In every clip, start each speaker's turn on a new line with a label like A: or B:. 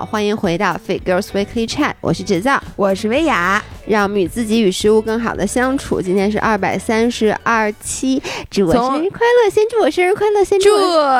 A: 好，欢迎回到 Fit Girls Weekly Chat，我是芷造，
B: 我是薇娅，
A: 让我们与自己与食物更好的相处。今天是二百三十二期，祝我生日快乐！先祝我生日快乐！先
B: 祝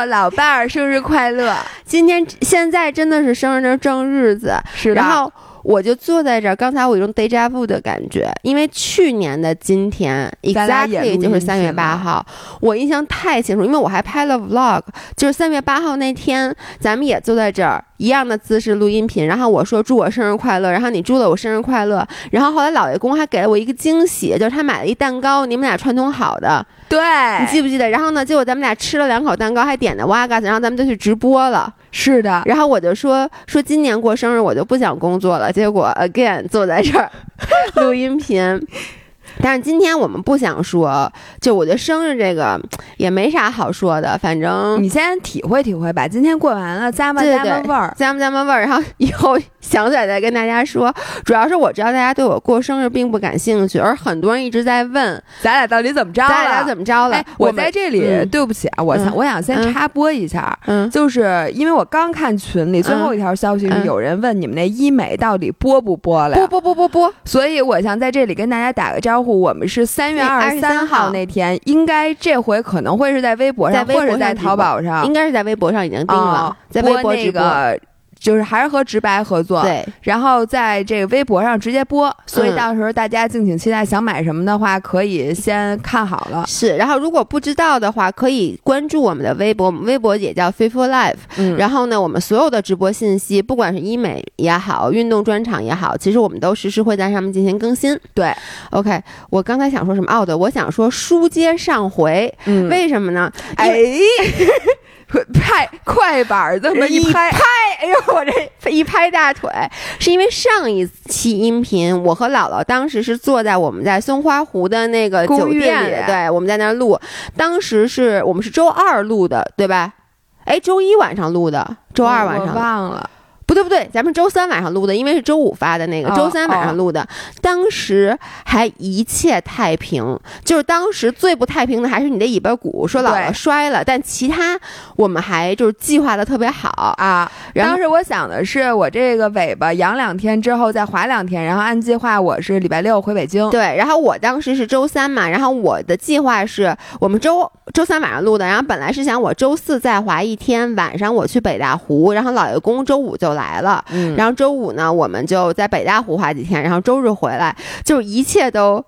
B: 老伴儿生日快乐！
A: 今天现在真的是生日的正日子，
B: 是
A: 然后。我就坐在这儿，刚才我有种 deja vu 的感觉，因为去年的今天 exactly 就是三月八号，我印象太清楚，因为我还拍了 vlog，就是三月八号那天，咱们也坐在这儿，一样的姿势录音频，然后我说祝我生日快乐，然后你祝了我生日快乐，然后后来老爷公还给了我一个惊喜，就是他买了一蛋糕，你们俩串通好的，
B: 对
A: 你记不记得？然后呢，结果咱们俩吃了两口蛋糕，还点的哇嘎子，然后咱们就去直播了。
B: 是的，
A: 然后我就说说今年过生日我就不想工作了，结果 again 坐在这儿 录音频。但是今天我们不想说，就我觉得生日这个 也没啥好说的，反正
B: 你先体会体会吧。今天过完了，咂吧咂吧味儿，
A: 咂吧咂吧味儿，然后以后想起来再跟大家说。主要是我知道大家对我过生日并不感兴趣，而很多人一直在问
B: 咱俩到底怎么着了，
A: 咱俩怎么着了。
B: 我在这里对不起啊，我想我想先插播一下，
A: 嗯，
B: 就是因为我刚看群里最后一条消息是有人问你们那医美到底播不播了，
A: 播播播播播，
B: 所以我想在这里跟大家打个招呼。我们是三月二十三号那天，应该这回可能会是在微博上，或者在淘宝上，
A: 应该是在微博上已经定了，在微博
B: 那个。就是还是和直白合作，
A: 对，
B: 然后在这个微博上直接播，所以到时候大家敬请期待。想买什么的话，可以先看好了。
A: 是，然后如果不知道的话，可以关注我们的微博，我们微博也叫 Fit for Life。
B: 嗯，
A: 然后呢，我们所有的直播信息，不管是医美也好，运动专场也好，其实我们都实时会在上面进行更新。
B: 对
A: ，OK，我刚才想说什么？哦，对，我想说书接上回，
B: 嗯，
A: 为什么呢？
B: 哎。拍快板这么一
A: 拍，哎呦，我这一拍大腿，是因为上一期音频，我和姥姥当时是坐在我们在松花湖的那个酒店里，对，我们在那儿录，当时是我们是周二录的，对吧？哎，周一晚上录的，周二晚上
B: 忘了。
A: 不对不对，咱们周三晚上录的，因为是周五发的那个，周三晚上录的，当时还一切太平，就是当时最不太平的还是你的尾巴骨，说姥姥摔了，但其他我们还就是计划的特别好
B: 啊。当时我想的是，我这个尾巴养两天之后再滑两天，然后按计划我是礼拜六回北京。
A: 对，然后我当时是周三嘛，然后我的计划是我们周周三晚上录的，然后本来是想我周四再滑一天，晚上我去北大湖，然后老爷公周五就来。来了，然后周五呢，我们就在北大湖花几天，然后周日回来，就一切都。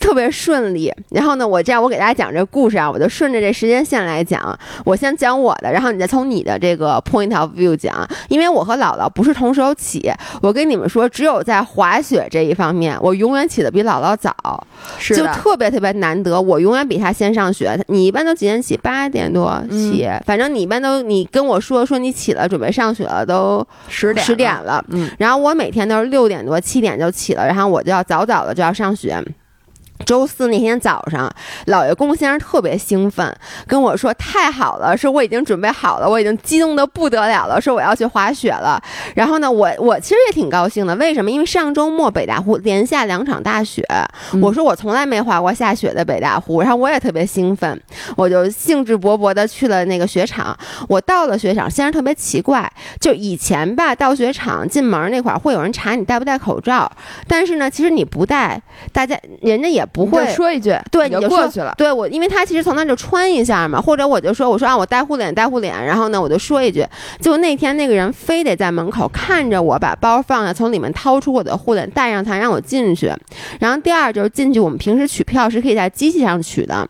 A: 特别顺利，然后呢，我这样我给大家讲这个故事啊，我就顺着这时间线来讲。我先讲我的，然后你再从你的这个 point of view 讲。因为我和姥姥不是同时起，我跟你们说，只有在滑雪这一方面，我永远起的比姥姥早，就特别特别难得。我永远比她先上学。你一般都几点起？八点多起，反正你一般都你跟我说说你起了，准备上学了，都
B: 十点
A: 十点了。
B: 嗯，
A: 然后我每天都是六点多七点就起了，然后我就要早早的就要上学。周四那天早上，老爷公先生特别兴奋，跟我说：“太好了，说我已经准备好了，我已经激动的不得了了，说我要去滑雪了。”然后呢，我我其实也挺高兴的，为什么？因为上周末北大湖连下两场大雪，我说我从来没滑过下雪的北大湖，然后我也特别兴奋，我就兴致勃勃的去了那个雪场。我到了雪场，先生特别奇怪，就以前吧，到雪场进门那块儿会有人查你戴不戴口罩，但是呢，其实你不戴，大家人家也。不会
B: 说一句，
A: 对，你
B: 就过去了。
A: 对我，因为他其实从那就穿一下嘛，或者我就说，我说啊，我戴护脸，戴护脸。然后呢，我就说一句，就那天那个人非得在门口看着我把包放下，从里面掏出我的护脸戴上它，让我进去。然后第二就是进去，我们平时取票是可以在机器上取的。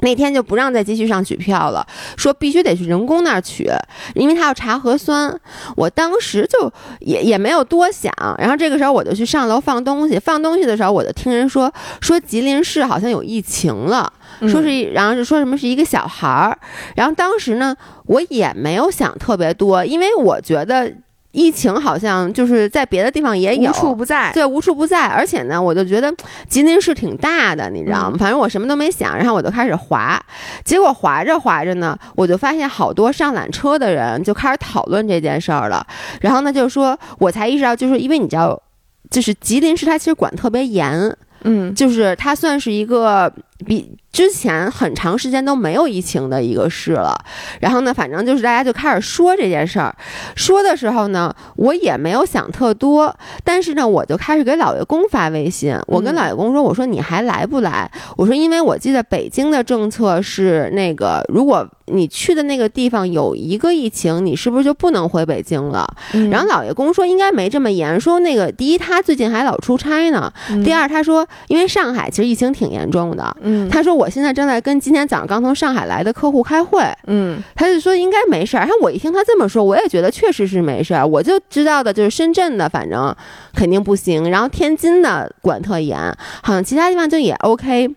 A: 那天就不让在机器上取票了，说必须得去人工那儿取，因为他要查核酸。我当时就也也没有多想，然后这个时候我就去上楼放东西。放东西的时候，我就听人说说吉林市好像有疫情了，说是然后是说什么是一个小孩儿。然后当时呢，我也没有想特别多，因为我觉得。疫情好像就是在别的地方也有，
B: 无处不在。
A: 对，无处不在。而且呢，我就觉得吉林市挺大的，你知道吗？反正我什么都没想，然后我就开始滑。结果滑着滑着呢，我就发现好多上缆车的人就开始讨论这件事儿了。然后呢，就说我才意识到，就是因为你知道，就是吉林市它其实管特别严，
B: 嗯，
A: 就是它算是一个比。之前很长时间都没有疫情的一个市了，然后呢，反正就是大家就开始说这件事儿，说的时候呢，我也没有想特多，但是呢，我就开始给老爷公发微信，我跟老爷公说，我说你还来不来？我说因为我记得北京的政策是那个，如果你去的那个地方有一个疫情，你是不是就不能回北京了？然后老爷公说应该没这么严，说那个第一他最近还老出差呢，第二他说因为上海其实疫情挺严重的，
B: 嗯，
A: 他说我。我现在正在跟今天早上刚从上海来的客户开会，
B: 嗯，
A: 他就说应该没事儿。然后我一听他这么说，我也觉得确实是没事儿。我就知道的就是深圳的，反正肯定不行。然后天津的管特严，好像其他地方就也 OK。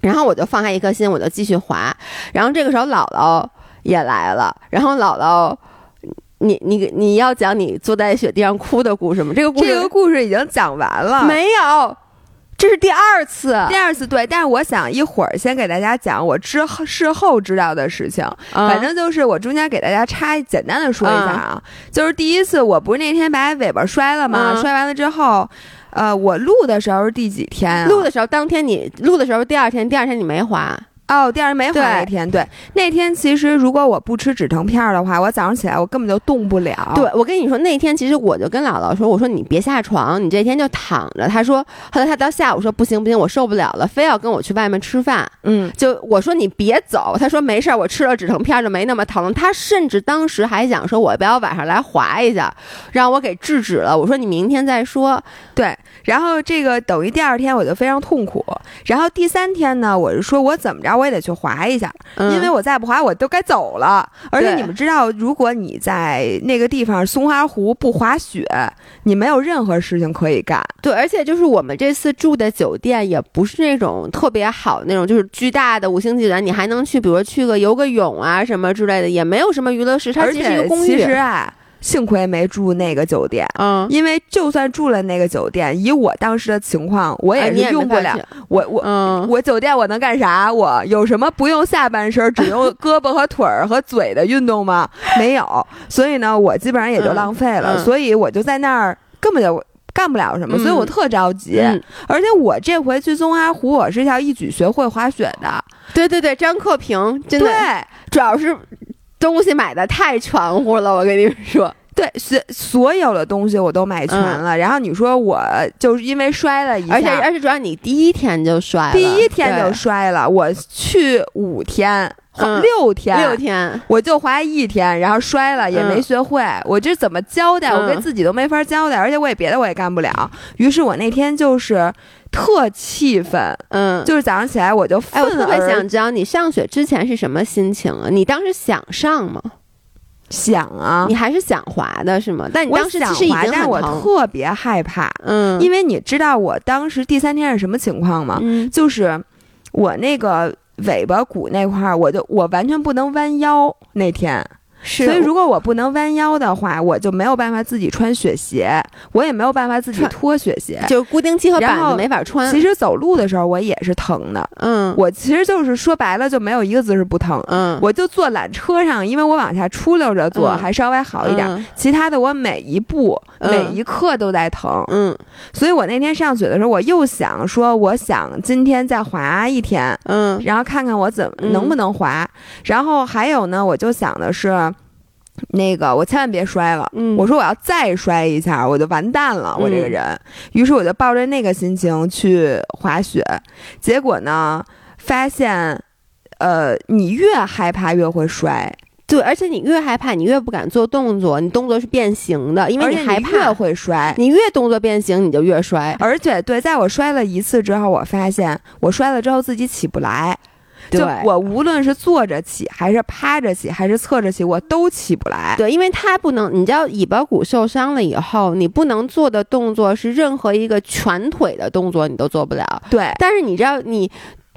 A: 然后我就放下一颗心，我就继续滑。然后这个时候姥姥也来了。然后姥姥，你你你要讲你坐在雪地上哭的故事吗？这个故事
B: 这个故事已经讲完了，
A: 没有。这是第二次，
B: 第二次对，但是我想一会儿先给大家讲我之后事后知道的事情。反正就是我中间给大家插简单的说一下啊，就是第一次我不是那天把尾巴摔了吗？摔完了之后，呃，我录的时候是第几天？
A: 录的时候当天你录的时候第二天，第二天你没滑。
B: 哦，第二天没滑那天，对，那天其实如果我不吃止疼片的话，我早上起来我根本就动不了。
A: 对，我跟你说，那天其实我就跟姥姥说，我说你别下床，你这天就躺着。他说，后来他到下午说不行不行，我受不了了，非要跟我去外面吃饭。
B: 嗯，
A: 就我说你别走，他说没事儿，我吃了止疼片就没那么疼。他甚至当时还想说，我不要晚上来滑一下，让我给制止了。我说你明天再说。
B: 对，然后这个等于第二天我就非常痛苦，然后第三天呢，我是说我怎么着。我也得去滑一下，因为我再不滑我都该走了。而且你们知道，如果你在那个地方松花湖不滑雪，你没有任何事情可以干。
A: 对，而且就是我们这次住的酒店也不是那种特别好那种，就是巨大的五星级酒店，你还能去，比如说去个游个泳啊什么之类的，也没有什么娱乐设施。
B: 而
A: 且
B: 其实啊。幸亏没住那个酒店，
A: 嗯，
B: 因为就算住了那个酒店，以我当时的情况，我也是用不了。我我嗯我酒店我能干啥？我有什么不用下半身，只用胳膊和腿儿和嘴的运动吗？没有，所以呢，我基本上也就浪费了。所以我就在那儿根本就干不了什么，所以我特着急。而且我这回去松花湖，我是要一举学会滑雪的。
A: 对对对，张克平，真的，
B: 对，
A: 主要是。东西买的太全乎了，我跟你们说，
B: 对，所所有的东西我都买全了。然后你说我就是因为摔了一下，
A: 而且而且主要你第一天就摔了，
B: 第一天就摔了。我去五天、六天、
A: 六天，
B: 我就滑一天，然后摔了也没学会，我这怎么交代？我跟自己都没法交代，而且我也别的我也干不了。于是我那天就是。特气愤，
A: 嗯，
B: 就是早上起来我就，哎，
A: 我特别想知道你上学之前是什么心情啊？你当时想上吗？
B: 想啊，
A: 你还是想滑的是吗？但你当时
B: 想
A: 滑，
B: 但我特别害怕，
A: 嗯，
B: 因为你知道我当时第三天是什么情况吗？
A: 嗯，
B: 就是我那个尾巴骨那块儿，我就我完全不能弯腰那天。所以，如果我不能弯腰的话，我就没有办法自己穿雪鞋，我也没有办法自己脱雪鞋，
A: 就是固定器和板子没法穿。
B: 其实走路的时候我也是疼的，
A: 嗯，
B: 我其实就是说白了就没有一个姿势不疼，
A: 嗯，
B: 我就坐缆车上，因为我往下出溜着坐还稍微好一点，其他的我每一步每一刻都在疼，
A: 嗯，
B: 所以我那天上雪的时候，我又想说，我想今天再滑一天，
A: 嗯，
B: 然后看看我怎么能不能滑，然后还有呢，我就想的是。那个，我千万别摔了。
A: 嗯，
B: 我说我要再摔一下，我就完蛋了。我这个人，于是我就抱着那个心情去滑雪。结果呢，发现，呃，你越害怕越会摔。
A: 对，而且你越害怕，你越不敢做动作，你动作是变形的，因为
B: 你
A: 害怕
B: 越会摔。
A: 你越动作变形，你就越摔。
B: 而且，对，在我摔了一次之后，我发现我摔了之后自己起不来。就我无论是坐着起，还是趴着起，还是侧着起，我都起不来。
A: 对，因为它不能，你知道尾巴骨受伤了以后，你不能做的动作是任何一个全腿的动作，你都做不了。
B: 对，
A: 但是你知道，你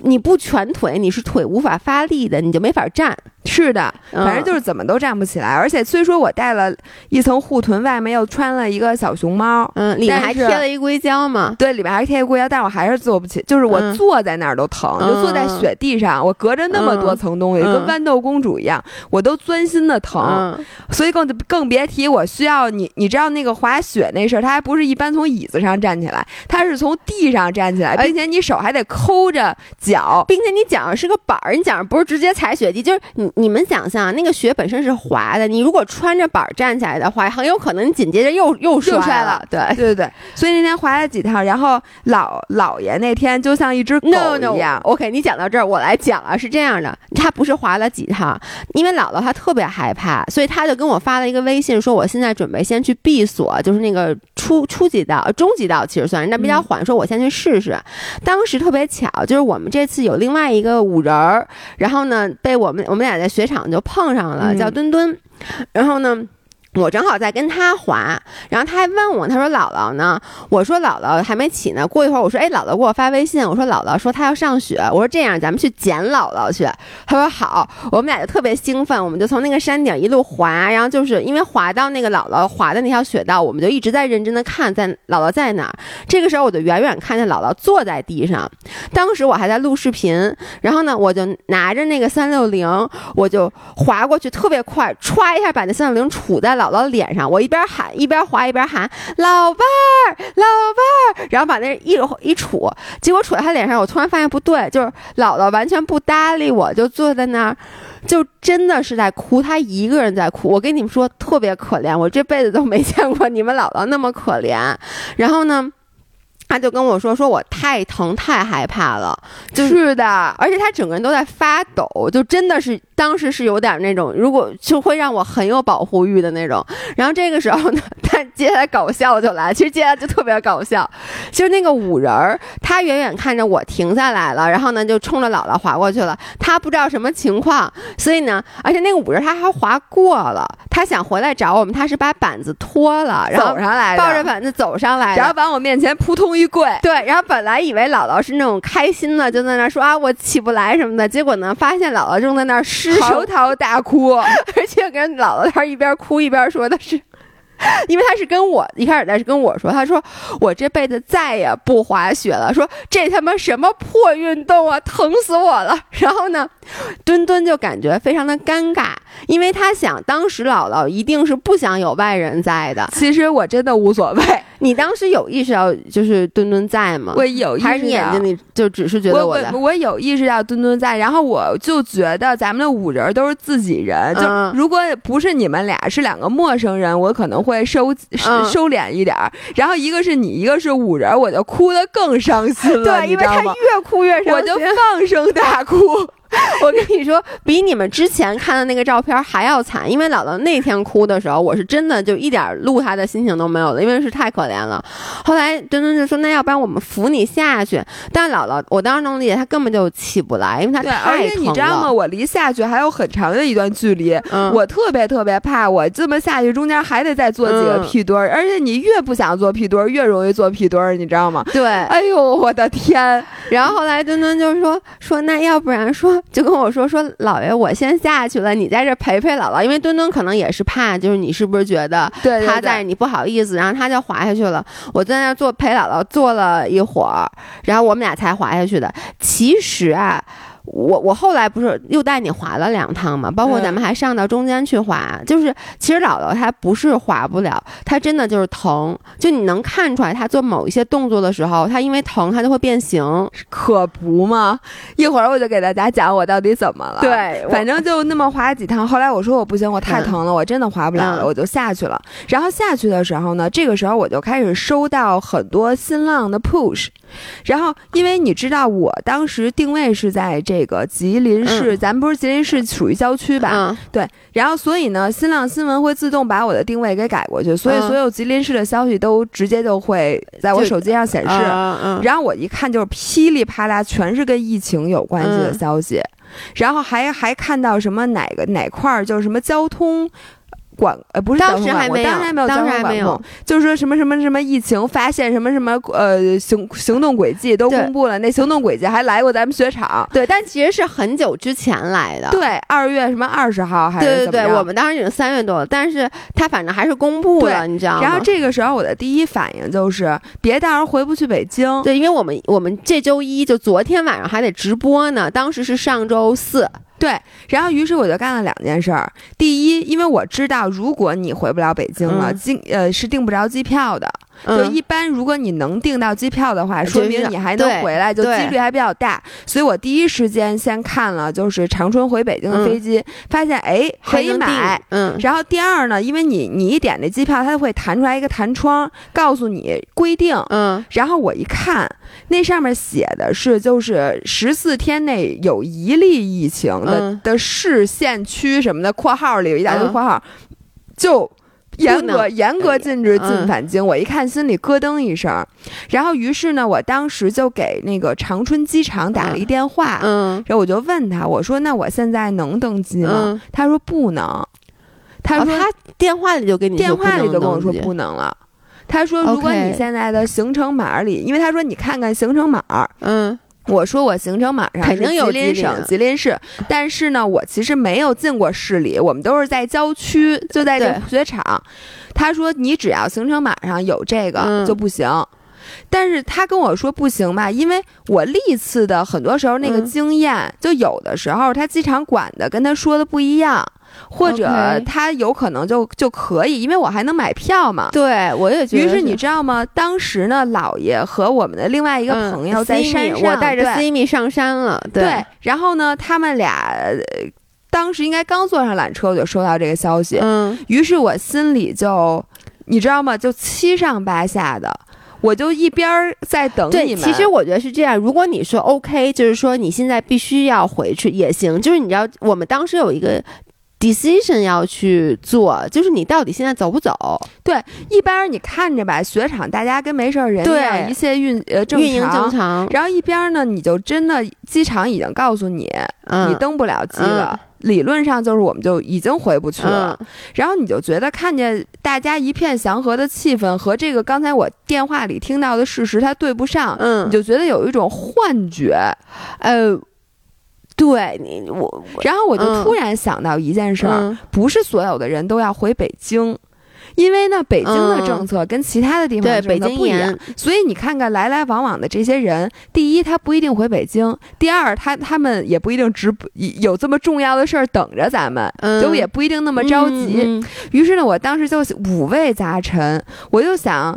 A: 你不全腿，你是腿无法发力的，你就没法站。
B: 是的，反正就是怎么都站不起来。而且虽说我带了一层护臀，外面又穿了一个小熊猫，
A: 嗯，里面还贴了一硅胶嘛。
B: 对，里面还贴一硅胶，但我还是坐不起，就是我坐在那儿都疼，就坐在雪地上，我隔着那么多层东西，跟豌豆公主一样，我都钻心的疼。所以更更别提我需要你，你知道那个滑雪那事儿，它还不是一般从椅子上站起来，它是从地上站起来，并且你手还得抠着脚，
A: 并且你脚上是个板儿，你脚上不是直接踩雪地，就是你。你们想象那个雪本身是滑的，你如果穿着板儿站起来的话，很有可能你紧接着又又
B: 摔
A: 了。对
B: 对对对，所以那天滑了几趟，然后老姥爷那天就像一只狗一样。
A: OK，你讲到这儿，我来讲啊，是这样的，他不是滑了几趟，因为姥姥她特别害怕，所以他就跟我发了一个微信，说我现在准备先去闭锁，就是那个初初级道、中级道，其实算是那比较缓，说我先去试试。当时特别巧，就是我们这次有另外一个五人儿，然后呢被我们我们俩在雪场就碰上了，叫墩墩，然后呢。我正好在跟他滑，然后他还问我，他说姥姥呢？我说姥姥还没起呢。过一会儿我说，哎，姥姥给我发微信，我说姥姥说她要上学。我说这样，咱们去捡姥姥去。他说好。我们俩就特别兴奋，我们就从那个山顶一路滑，然后就是因为滑到那个姥姥滑的那条雪道，我们就一直在认真的看，在姥姥在哪儿。这个时候我就远远看见姥姥坐在地上，当时我还在录视频，然后呢，我就拿着那个三六零，我就滑过去，特别快，歘一下把那三六零杵在了。姥姥脸上，我一边喊一边滑一边喊老伴儿老伴儿，然后把那一一杵，结果杵在他脸上，我突然发现不对，就是姥姥完全不搭理我，就坐在那儿，就真的是在哭，他一个人在哭。我跟你们说特别可怜，我这辈子都没见过你们姥姥那么可怜。然后呢？他就跟我说：“说我太疼太害怕了，
B: 是的，
A: 而且他整个人都在发抖，就真的是当时是有点那种，如果就会让我很有保护欲的那种。然后这个时候呢，他接下来搞笑就来，其实接下来就特别搞笑，就是那个五人儿，他远远看着我停下来了，然后呢就冲着姥姥滑过去了。他不知道什么情况，所以呢，而且那个五人他还滑过了，他想回来找我们，他是把板子脱了，然后
B: 走上来，
A: 抱着板子走上来，
B: 然后往我面前扑通一。”跪，
A: 对，然后本来以为姥姥是那种开心的，就在那说啊，我起不来什么的，结果呢，发现姥姥正在那失
B: 嚎啕大哭，
A: 而且跟姥姥她一边哭一边说的是。因为他是跟我一开始，他是跟我说，他说我这辈子再也不滑雪了，说这他妈什么破运动啊，疼死我了。然后呢，墩墩就感觉非常的尴尬，因为他想当时姥姥一定是不想有外人在的。
B: 其实我真的无所谓。
A: 你当时有意识到就是墩墩在吗？
B: 我有，
A: 还是你眼睛里就只是觉得
B: 我我我有意识到墩墩在，然后我就觉得咱们的五人都是自己人，就如果不是你们俩是两个陌生人，我可能会。会收收敛一点儿，然后一个是你，一个是五人，我就哭得更伤心了。
A: 对，因为他越哭越伤心，
B: 我就放声大哭。
A: 我跟你说，比你们之前看的那个照片还要惨，因为姥姥那天哭的时候，我是真的就一点录她的心情都没有了，因为是太可怜了。后来墩墩就说：“那要不然我们扶你下去。”但姥姥，我当时能理解，她根本就起不来，因为她太
B: 而且你知道吗？我离下去还有很长的一段距离，我特别特别怕，我这么下去中间还得再做几个屁墩儿，而且你越不想做屁墩儿，越容易做屁墩儿，你知道吗？
A: 对，
B: 哎呦我的天！
A: 然后后来墩墩就说：“说那要不然说。” 就跟我说说，姥爷，我先下去了，你在这陪陪姥姥，因为墩墩可能也是怕，就是你是不是觉得他在你不好意思，然后他就滑下去了。我在那坐陪姥姥坐了一会儿，然后我们俩才滑下去的。其实啊。我我后来不是又带你滑了两趟嘛，包括咱们还上到中间去滑，就是其实姥姥她不是滑不了，她真的就是疼，就你能看出来她做某一些动作的时候，她因为疼她就会变形，
B: 可不嘛。一会儿我就给大家讲我到底怎么了。
A: 对，
B: 反正就那么滑几趟，后来我说我不行，我太疼了，我真的滑不了了，我就下去了。然后下去的时候呢，这个时候我就开始收到很多新浪的 push。然后，因为你知道，我当时定位是在这个吉林市，咱们不是吉林市属于郊区吧？对。然后，所以呢，新浪新闻会自动把我的定位给改过去，所以所有吉林市的消息都直接就会在我手机上显示。然后我一看，就是噼里啪啦，全是跟疫情有关系的消息。然后还还看到什么哪个哪块儿，就是什么交通。管呃不是
A: 当时还没有，
B: 当时还没有，就是说什么什么什么疫情发现什么什么呃行行动轨迹都公布了，那行动轨迹还来过咱们雪场，
A: 对，但其实是很久之前来的，
B: 对，二月什么二十号还是
A: 对对对，我们当时已经三月多了，但是他反正还是公布了，你知道吗？
B: 然后这个时候我的第一反应就是别到时候回不去北京，
A: 对，因为我们我们这周一就昨天晚上还得直播呢，当时是上周四。
B: 对，然后于是我就干了两件事儿。第一，因为我知道如果你回不了北京了，机呃是订不着机票的。就一般，如果你能订到机票的话，说明你还能回来，就几率还比较大。所以我第一时间先看了就是长春回北京的飞机，发现哎可以买。嗯。然后第二呢，因为你你一点那机票，它会弹出来一个弹窗，告诉你规定。嗯。然后我一看，那上面写的是就是十四天内有一例疫情的的市县区什么的，括号里有一大堆括号，就。严格严格禁止进返京，我一看心里咯噔一声，然后于是呢，我当时就给那个长春机场打了一电话，嗯，然后我就问他，我说那我现在能登机吗？他说不能，他说
A: 他电话里就给你
B: 电话里就跟我说不能了，他说如果你现在的行程码里，因为他说你看看行程码，嗯。我说我行程码上
A: 肯定有
B: 吉林省吉林市，但是呢，我其实没有进过市里，我们都是在郊区，就在这雪场。他说你只要行程码上有这个就不行，但是他跟我说不行吧，因为我历次的很多时候那个经验，就有的时候他机场管的跟他说的不一样。或者他有可能就就可以，因为我还能买票嘛。
A: 对，我也觉得。
B: 于是你知道吗？当时呢，姥爷和我们的另外一个朋友在山上，
A: 我带着 Simi 上山了。对。
B: 然后呢，他们俩当时应该刚坐上缆车，我就收到这个消息。嗯。于是我心里就，你知道吗？就七上八下的。我就一边在等你们。
A: 其实我觉得是这样。如果你说 OK，就是说你现在必须要回去也行。就是你知道，我们当时有一个。Decision 要去做，就是你到底现在走不走？
B: 对，一般你看着吧，雪场大家跟没事人一样，一切运呃
A: 运营正常。
B: 然后一边呢，你就真的机场已经告诉你，你登不了机了。理论上就是我们就已经回不去了。然后你就觉得看见大家一片祥和的气氛和这个刚才我电话里听到的事实它对不上，嗯，你就觉得有一种幻觉，
A: 呃。对你我，
B: 然后我就突然想到一件事儿，不是所有的人都要回北京，因为呢，北京的政策跟其他的地方
A: 政策
B: 不一样，所以你看看来来往往的这些人，第一他不一定回北京，第二他他们也不一定直有这么重要的事儿等着咱们，就也不一定那么着急。于是呢，我当时就五味杂陈，我就想。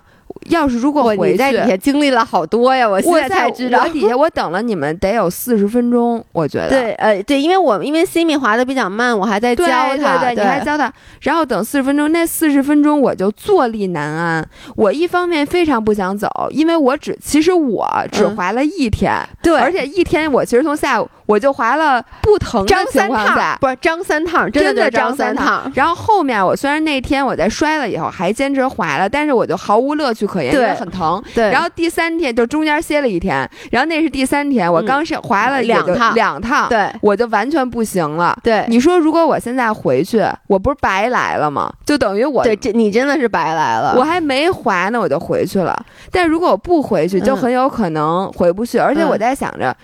B: 要是如果回去，
A: 在底下经历了好多呀，我现在才知道。
B: 我底下我等了你们得有四十分钟，我觉得。
A: 对，呃，对，因为我因为 Simi 滑的比较慢，我还在教
B: 他，对，你还教他，然后等四十分钟，那四十分钟我就坐立难安。我一方面非常不想走，因为我只其实我只滑了一天，
A: 对，
B: 而且一天我其实从下午。我就滑了不疼张三趟，
A: 不是张三趟，
B: 真
A: 的
B: 张
A: 三趟。
B: 然后后面我虽然那天我在摔了以后还坚持滑了，但是我就毫无乐趣可言，因为很疼。
A: 对。
B: 然后第三天就中间歇了一天，然后那是第三天，我刚是滑了
A: 两趟，
B: 两趟，
A: 对，
B: 我就完全不行了。
A: 对。
B: 你说如果我现在回去，我不是白来了吗？就等于我
A: 对，这你真的是白来了。
B: 我还没滑呢，我就回去了。但如果我不回去，就很有可能回不去。而且我在想着。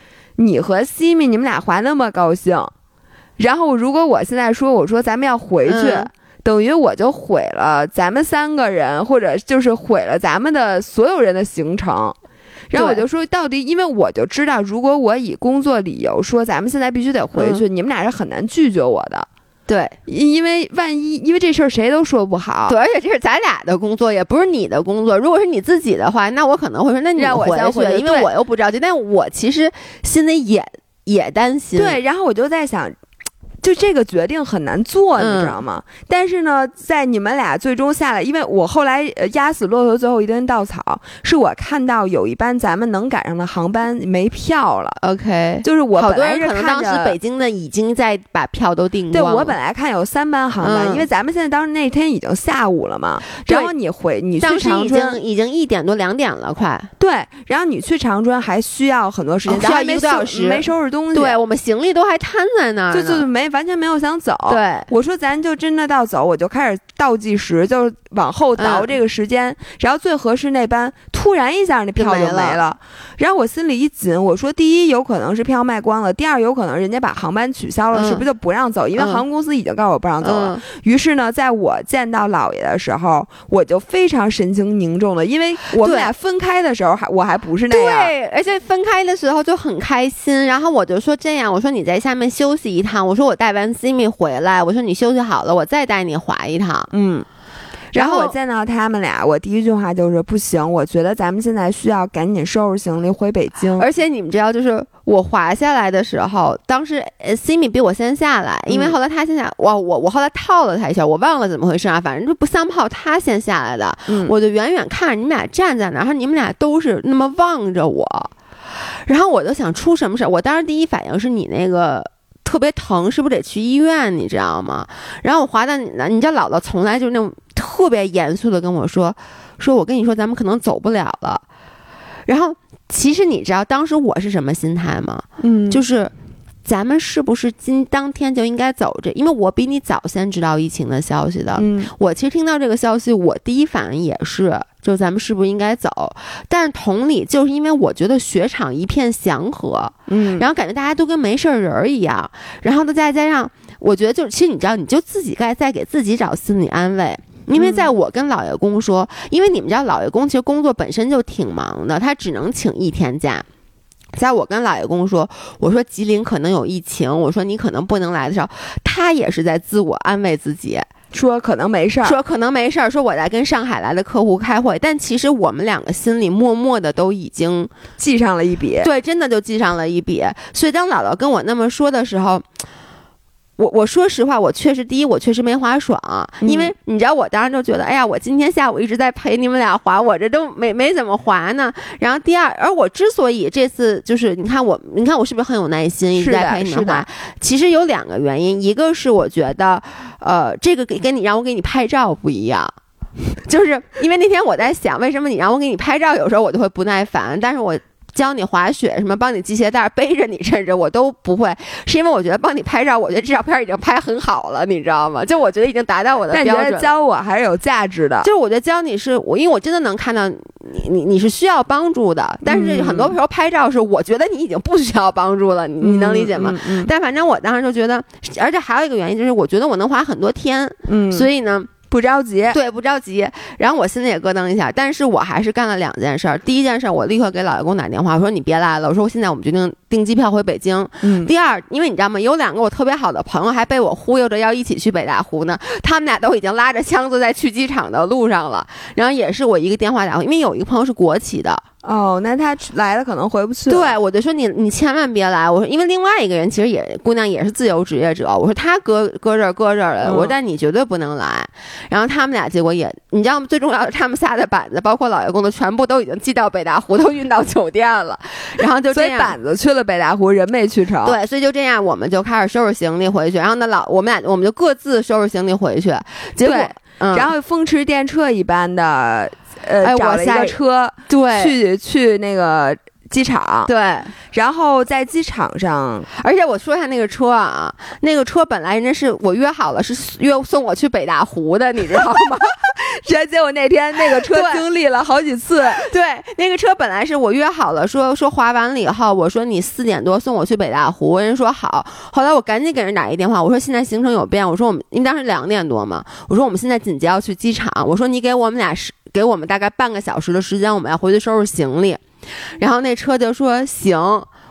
B: 你和西米，你们俩滑那么高兴，然后如果我现在说，我说咱们要回去，等于我就毁了咱们三个人，或者就是毁了咱们的所有人的行程。然后我就说，到底，因为我就知道，如果我以工作理由说咱们现在必须得回去，你们俩是很难拒绝我的。
A: 对，
B: 因为万一，因为这事儿谁都说不好。
A: 对，而且这是咱俩的工作，也不是你的工作。如果是你自己的话，那我可能会说，那你
B: 让我
A: 先回去，因为我又不着急。但我其实心里也也担心。
B: 对，然后我就在想。就这个决定很难做，你知道吗？但是呢，在你们俩最终下来，因为我后来压死骆驼最后一根稻草，是我看到有一班咱们能赶上的航班没票了。
A: OK，
B: 就是我
A: 好多人可能当时北京的已经在把票都订了
B: 对我本来看有三班航班，因为咱们现在当时那天已经下午了嘛。然后你回你去长
A: 春已经一点多两点了，快
B: 对。然后你去长春还需要很多时间，
A: 需要一个多小时，
B: 没收拾东西。
A: 对我们行李都还摊在那儿，
B: 就就没。完全没有想走。
A: 对，
B: 我说咱就真的到走，我就开始倒计时，就是往后倒这个时间，然后最合适那班突然一下那票就没了，然后我心里一紧，我说第一有可能是票卖光了，第二有可能人家把航班取消了，是不是就不让走？因为航空公司已经告诉我不让走了。于是呢，在我见到老爷的时候，我就非常神情凝重的，因为我们俩分开的时候还我还不是那
A: 样，对，而且分开的时候就很开心。然后我就说这样，我说你在下面休息一趟，我说我带完 Simi 回来，我说你休息好了，我再带你滑一趟。
B: 嗯。然后我见到他们俩，我第一句话就是不行，我觉得咱们现在需要赶紧收拾行李回北京。
A: 而且你们知道，就是我滑下来的时候，当时 Simi 比我先下来，因为后来他先下，我我我后来套了他一下，我忘了怎么回事啊，反正就不三炮他先下来的，我就远远看着你们俩站在那，然后你们俩都是那么望着我，然后我就想出什么事儿，我当时第一反应是你那个。特别疼，是不是得去医院？你知道吗？然后我滑到你那，你家姥姥从来就那种特别严肃的跟我说：“说我跟你说，咱们可能走不了了。”然后其实你知道当时我是什么心态吗？
B: 嗯，
A: 就是咱们是不是今当天就应该走？这因为我比你早先知道疫情的消息的。
B: 嗯，
A: 我其实听到这个消息，我第一反应也是。就咱们是不是应该走？但是同理，就是因为我觉得雪场一片祥和，
B: 嗯，
A: 然后感觉大家都跟没事人儿一样，然后呢再加上，我觉得就是其实你知道，你就自己该再给自己找心理安慰，因为在我跟老爷公说，因为你们知道老爷公其实工作本身就挺忙的，他只能请一天假，在我跟老爷公说，我说吉林可能有疫情，我说你可能不能来的时候，他也是在自我安慰自己。
B: 说可能没事儿，
A: 说可能没事儿，说我在跟上海来的客户开会，但其实我们两个心里默默的都已经
B: 记上了一笔，
A: 对，真的就记上了一笔。所以当姥姥跟我那么说的时候。我我说实话，我确实第一，我确实没滑爽，因为你知道，我当时就觉得，哎呀，我今天下午一直在陪你们俩滑，我这都没没怎么滑呢。然后第二，而我之所以这次就是，你看我，你看我是不是很有耐心一直在陪你们滑？其实有两个原因，一个是我觉得，呃，这个给跟你让我给你拍照不一样，就是因为那天我在想，为什么你让我给你拍照，有时候我就会不耐烦，但是我。教你滑雪什么，帮你系鞋带，背着你，甚至我都不会，是因为我觉得帮你拍照，我觉得这照片已经拍很好了，你知道吗？就我觉得已经达到我的标准。
B: 教我还是有价值的，
A: 就是我觉得教你是我，因为我真的能看到你，你你是需要帮助的，但是很多时候拍照是我觉得你已经不需要帮助了，你能理解吗？但反正我当时就觉得，而且还有一个原因就是，我觉得我能滑很多天，
B: 嗯，
A: 所以呢。
B: 不着急，
A: 对，不着急。然后我心里也咯噔一下，但是我还是干了两件事儿。第一件事儿，我立刻给老爷公打电话，我说你别来了，我说我现在我们决定订机票回北京。
B: 嗯。
A: 第二，因为你知道吗？有两个我特别好的朋友还被我忽悠着要一起去北大湖呢，他们俩都已经拉着箱子在去机场的路上了。然后也是我一个电话打，因为有一个朋友是国企的。
B: 哦，那他来了可能回不去。
A: 对，我就说你你千万别来。我说，因为另外一个人其实也姑娘也是自由职业者。我说他搁搁这儿搁这儿了。我说但你绝对不能来。然后他们俩结果也，你知道吗？最重要的，他们下的板子，包括老爷公的，全部都已经寄到北大湖，都运到酒店了。然后就这
B: 样，板子去了北大湖，人没去成。
A: 对，所以就这样，我们就开始收拾行李回去。然后那，老我们俩我们就各自收拾行李回去。结果，
B: 然后风驰电掣一般的。呃，找了一个车，
A: 对，
B: 去去那个机场，
A: 对，
B: 然后在机场上，
A: 而且我说一下那个车啊，那个车本来人家是我约好了是约送我去北大湖的，你知道吗？
B: 结结果那天那个车经历了好几次，
A: 对，那个车本来是我约好了，说说滑完了以后，我说你四点多送我去北大湖，人说好，后来我赶紧给人打一电话，我说现在行程有变，我说我们因为当时两点多嘛，我说我们现在紧急要去机场，我说你给我们俩时给我们大概半个小时的时间，我们要回去收拾行李，然后那车就说行。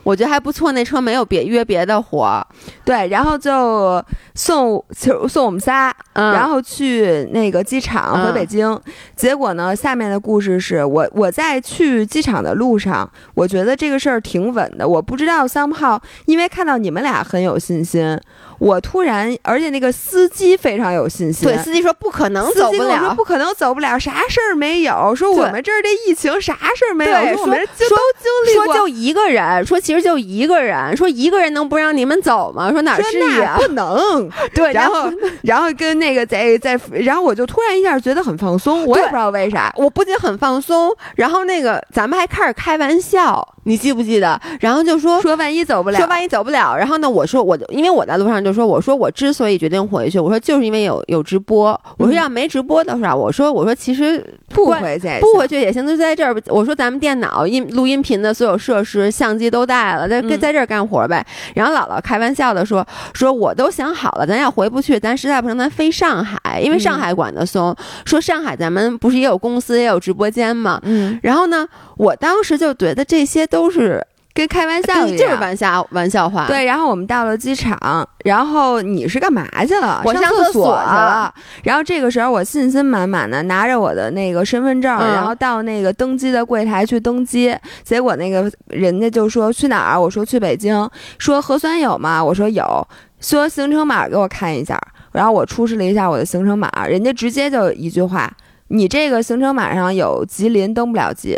A: 我觉得还不错，那车没有别约别的活，
B: 对，然后就送就送我们仨，然后去那个机场回北京。结果呢，下面的故事是我我在去机场的路上，我觉得这个事儿挺稳的。我不知道三炮，因为看到你们俩很有信心。我突然，而且那个司机非常有信心。
A: 对，司机说不可能走不了，
B: 不可能走不了，啥事儿没有。说我们这儿这疫情啥事儿没有，说我们都经历
A: 过。说就一个人，说其实实就一个人，说一个人能不让你们走吗？说哪是
B: 呀？不能。
A: 对，
B: 然后 然后跟那个在在，然后我就突然一下觉得很放松，我也不知道为啥，
A: 我不仅很放松，然后那个咱们还开始开玩笑。你记不记得？然后就说
B: 说万一走不了，
A: 说万一走不了。然后呢，我说我因为我在路上就说，我说我之所以决定回去，我说就是因为有有直播。我说要没直播的话，我说我说其实
B: 不回去
A: 不回去也行，就在这儿。我说咱们电脑音录音频的所有设施、相机都带了，在在这儿干活呗。然后姥姥开玩笑的说说我都想好了，咱要回不去，咱实在不行咱飞上海，因为上海管的松。说上海咱们不是也有公司也有直播间嘛？嗯。然后呢，我当时就觉得这些。都是
B: 跟开玩笑一样，
A: 就是玩笑玩笑话。
B: 对，然后我们到了机场，然后你是干嘛去了？
A: 我
B: 上
A: 厕
B: 所
A: 去了。
B: 然后这个时候我信心满满的拿着我的那个身份证，然后到那个登机的柜台去登机。结果那个人家就说去哪儿？我说去北京。说核酸有吗？我说有。说行程码给我看一下。然后我出示了一下我的行程码，人家直接就一句话：你这个行程码上有吉林登不了机。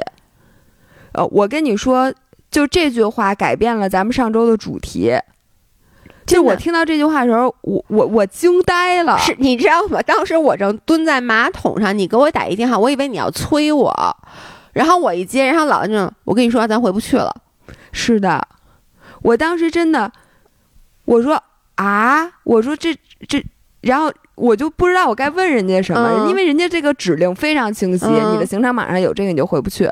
B: 呃，我跟你说，就这句话改变了咱们上周的主题。就我听到这句话的时候，我我我惊呆了。
A: 是你知道吗？当时我正蹲在马桶上，你给我打一电话，我以为你要催我，然后我一接，然后老就我跟你说，咱回不去了。
B: 是的，我当时真的，我说啊，我说这这，然后我就不知道我该问人家什么，因为人家这个指令非常清晰，你的行程码上有这个，你就回不去。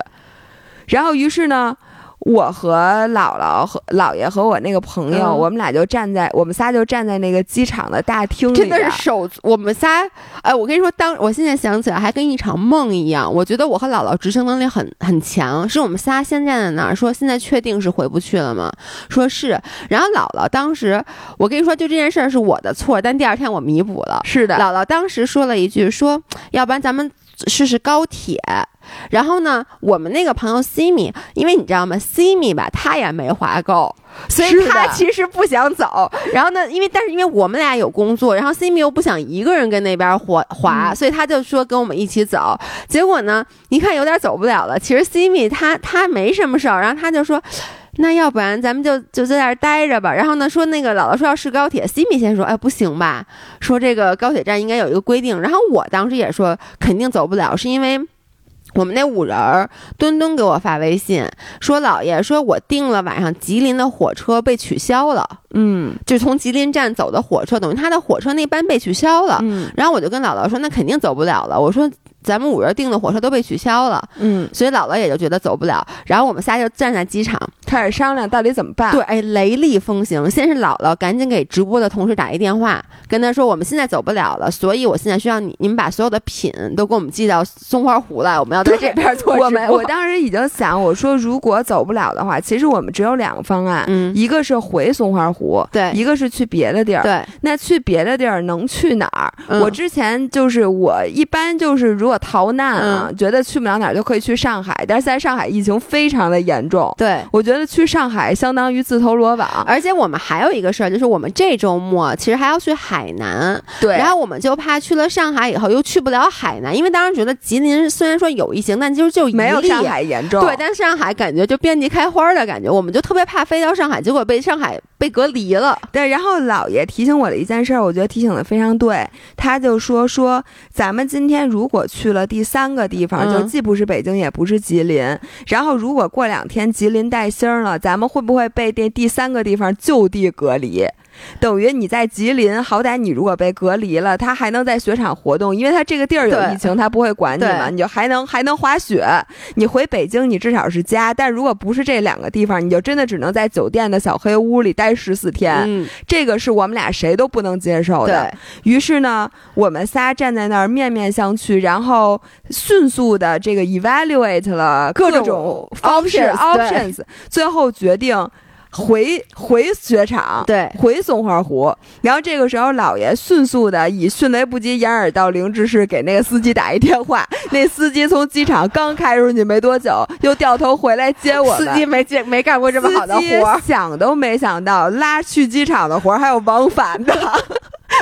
B: 然后，于是呢，我和姥姥和姥爷和我那个朋友，我们俩就站在，我们仨就站在那个机场的大厅里。
A: 真的是手，我们仨，哎，我跟你说，当我现在想起来，还跟一场梦一样。我觉得我和姥姥执行能力很很强，是我们仨先站在那儿说，现在确定是回不去了吗？说是。然后姥姥当时，我跟你说，就这件事儿是我的错，但第二天我弥补了。
B: 是的，
A: 姥姥当时说了一句，说要不然咱们试试高铁。然后呢，我们那个朋友 Simi，因为你知道吗，Simi 吧，他也没滑够，所以他其实不想走。然后呢，因为但是因为我们俩有工作，然后 Simi 又不想一个人跟那边滑滑，所以他就说跟我们一起走。结果呢，一看有点走不了了。其实 Simi 他他没什么事儿，然后他就说，那要不然咱们就就在那儿待着吧。然后呢，说那个姥姥说要试高铁，Simi 先说，哎，不行吧？说这个高铁站应该有一个规定。然后我当时也说肯定走不了，是因为。我们那五人儿，墩墩给我发微信说：“姥爷，说我订了晚上吉林的火车被取消了，
B: 嗯，
A: 就从吉林站走的火车，等于他的火车那班被取消了，嗯，然后我就跟姥姥说，那肯定走不了了，我说。”咱们五月订的火车都被取消了，嗯，所以姥姥也就觉得走不了。然后我们仨就站在机场
B: 开始商量到底怎么办。
A: 对，哎，雷厉风行。先是姥姥赶紧给直播的同事打一电话，跟他说我们现在走不了了，所以我现在需要你，你们把所有的品都给我们寄到松花湖来，我们要在这边做
B: 我们我当时已经想，我说如果走不了的话，其实我们只有两个方案，嗯，一个是回松花湖，
A: 对，
B: 一个是去别的地儿，
A: 对。
B: 那去别的地儿能去哪儿？我之前就是我一般就是如果逃难。嗯，觉得去不了哪儿就可以去上海，但是在上海疫情非常的严重。
A: 对，
B: 我觉得去上海相当于自投罗网。
A: 而且我们还有一个事儿，就是我们这周末其实还要去海南。
B: 对，
A: 然后我们就怕去了上海以后又去不了海南，因为当时觉得吉林虽然说有疫情，但其实就
B: 没有上海严重。
A: 对，但上海感觉就遍地开花的感觉，我们就特别怕飞到上海，结果被上海被隔离了。
B: 对，然后姥爷提醒我的一件事，我觉得提醒的非常对。他就说说咱们今天如果去了第三个地方，就。既不是北京，也不是吉林。然后，如果过两天吉林带星了，咱们会不会被这第三个地方就地隔离？等于你在吉林，好歹你如果被隔离了，他还能在雪场活动，因为他这个地儿有疫情，他不会管你嘛，你就还能还能滑雪。你回北京，你至少是家，但如果不是这两个地方，你就真的只能在酒店的小黑屋里待十四天。这个是我们俩谁都不能接受的。于是呢，我们仨站在那儿面面相觑，然后迅速的这个 evaluate 了各种 options options，最后决定。回回雪场，
A: 对，
B: 回松花湖。然后这个时候，老爷迅速的以迅雷不及掩耳盗铃之势给那个司机打一电话。那司机从机场刚开出去没多久，又掉头回来接我。
A: 司机没接没干过这么好的活，
B: 想都没想到拉去机场的活还有往返的。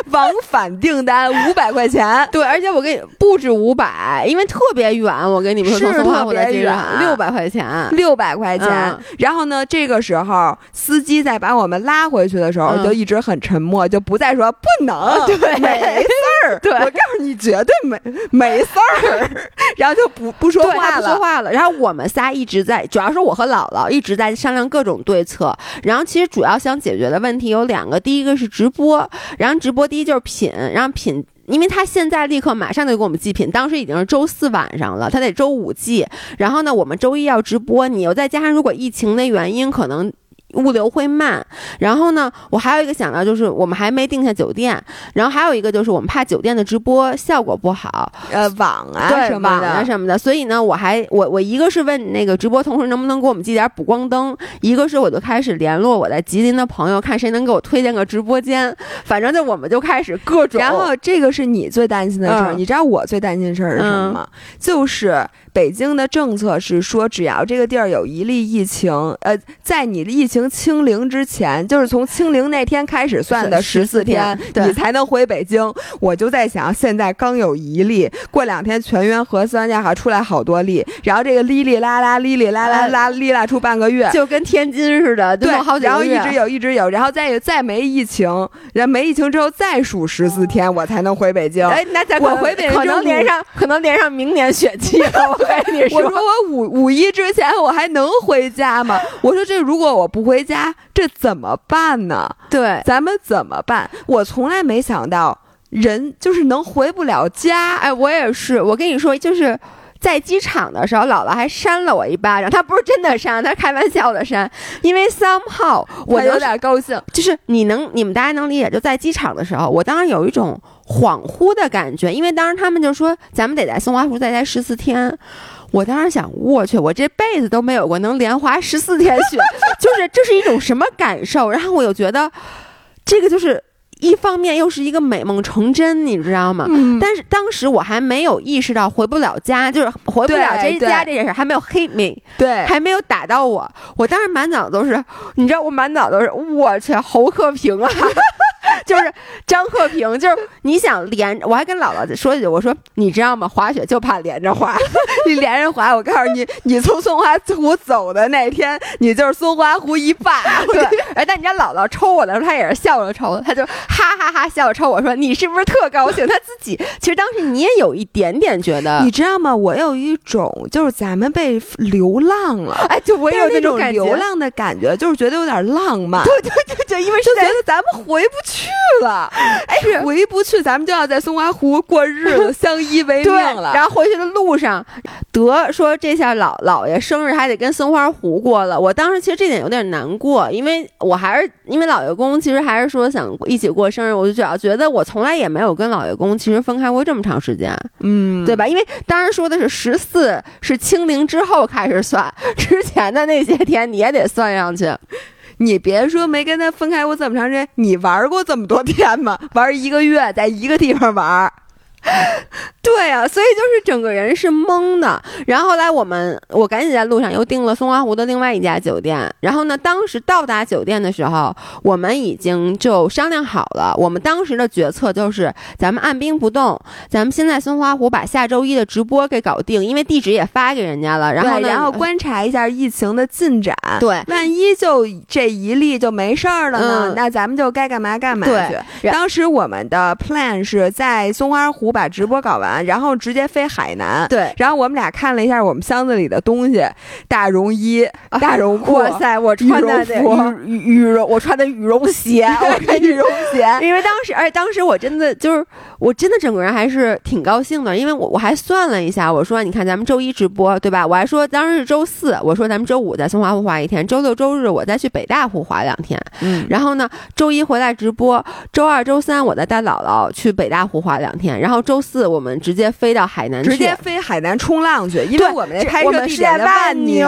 B: 往返订单五百块钱。
A: 对，而且我给你不止五百，因为特别远。我跟你们说，
B: 是特别远，
A: 六百块钱，
B: 六百块钱。然后呢，这个时候司机在把我们拉回去的时候，就一直很沉默，就不再说不能，
A: 对，
B: 没事儿。
A: 对，
B: 我告诉你，绝对没没事儿。然后就不不说话
A: 了，不说话了。然后我们仨一直在，主要是我和姥姥一直在商量各种对策。然后其实主要想解决的问题有两个，第一个是直播，然后直播第一就是品，然后品，因为他现在立刻马上就给我们寄品，当时已经是周四晚上了，他得周五寄。然后呢，我们周一要直播，你又再加上如果疫情的原因，可能。物流会慢，然后呢，我还有一个想到就是我们还没定下酒店，然后还有一个就是我们怕酒店的直播效果不好，
B: 呃，网啊什
A: 么的什么的，所以呢，我还我我一个是问那个直播同事能不能给我们寄点补光灯，一个是我就开始联络我在吉林的朋友，看谁能给我推荐个直播间，反正就我们就开始各种。
B: 然后这个是你最担心的事儿，你知道我最担心的事儿是什么吗？就是北京的政策是说，只要这个地儿有一例疫情，呃，在你的疫情。清零之前，就是从清零那天开始算的十四天，你才能回北京。我就在想，现在刚有一例，过两天全员核酸，家好出来好多例，然后这个哩哩啦啦，哩哩啦啦啦，哩啦出半个月，
A: 就跟天津似的，
B: 对，
A: 好
B: 然后一直有，一直有，然后再再没疫情，然后没疫情之后再数十四天，我才能回北京。
A: 哎，那
B: 我回北京
A: 可能连上，可能连上明年雪期了。我跟你说，
B: 我说我五五一之前我还能回家吗？我说这如果我不。回家这怎么办呢？
A: 对，
B: 咱们怎么办？我从来没想到人就是能回不了家。
A: 哎，我也是。我跟你说，就是在机场的时候，姥姥还扇了我一巴掌。她不是真的扇，她开玩笑的扇。因为 somehow 我
B: 有点高兴。
A: 就是你能，你们大家能理解？就在机场的时候，我当时有一种恍惚的感觉，因为当时他们就说咱们得在松花湖再待十四天。我当时想，我去，我这辈子都没有过能连滑十四天雪，就是这是一种什么感受？然后我又觉得，这个就是一方面又是一个美梦成真，你知道吗？嗯。但是当时我还没有意识到回不了家，就是回不了这家这件事还没有 hit me，
B: 对，
A: 还没有打到我。我当时满脑子都是，你知道，我满脑子都是，我去，侯克平啊。就是张鹤平，就是你想连，我还跟姥姥说一句，我说你知道吗？滑雪就怕连着滑，
B: 你连着滑，我告诉你，你从松花湖走的那天，你就是松花湖一霸。
A: 对，哎，但你知道姥姥抽我的时候，她也是笑着抽，她就哈哈哈笑着抽我说你是不是特高兴？她自己其实当时你也有一点点觉得，
B: 你知道吗？我有一种就是咱们被流浪了，
A: 哎，就我有那种
B: 流浪的感觉，就是觉得有点浪漫。
A: 对对对对，因为是
B: 觉得咱们回不去。去了，哎，回不去，咱们就要在松花湖过日子，相依为命了。
A: 然后回去的路上，得说这下老老爷生日还得跟松花湖过了。我当时其实这点有点难过，因为我还是因为老爷公其实还是说想一起过生日，我就主要觉得我从来也没有跟老爷公其实分开过这么长时间，
B: 嗯，
A: 对吧？因为当时说的是十四是清零之后开始算，之前的那些天你也得算上去。
B: 你别说没跟他分开过这么长时间，你玩过这么多天吗？玩一个月，在一个地方玩。
A: 对啊，所以就是整个人是懵的。然后后来我们，我赶紧在路上又订了松花湖的另外一家酒店。然后呢，当时到达酒店的时候，我们已经就商量好了。我们当时的决策就是，咱们按兵不动，咱们先在松花湖把下周一的直播给搞定，因为地址也发给人家了。然后呢，
B: 然后观察一下疫情的进展。
A: 对，
B: 万一就这一例就没事儿了呢？那咱们就该干嘛干嘛
A: 去。
B: 当时我们的 plan 是在松花湖。把直播搞完，然后直接飞海南。
A: 对，
B: 然后我们俩看了一下我们箱子里的东西：大绒衣、大绒裤。
A: 哇塞，我穿的羽羽绒，我穿的羽绒鞋，
B: 羽绒鞋。
A: 因为当时，而且当时我真的就是，我真的整个人还是挺高兴的，因为我我还算了一下，我说你看咱们周一直播对吧？我还说当时是周四，我说咱们周五在松花湖滑一天，周六周日我再去北大湖滑两天。
B: 嗯，
A: 然后呢，周一回来直播，周二周三我再带姥姥去北大湖滑两天，然后。周四我们直接飞到海南，
B: 直接飞海南冲浪去，因为我们那拍摄地点
A: 在万宁。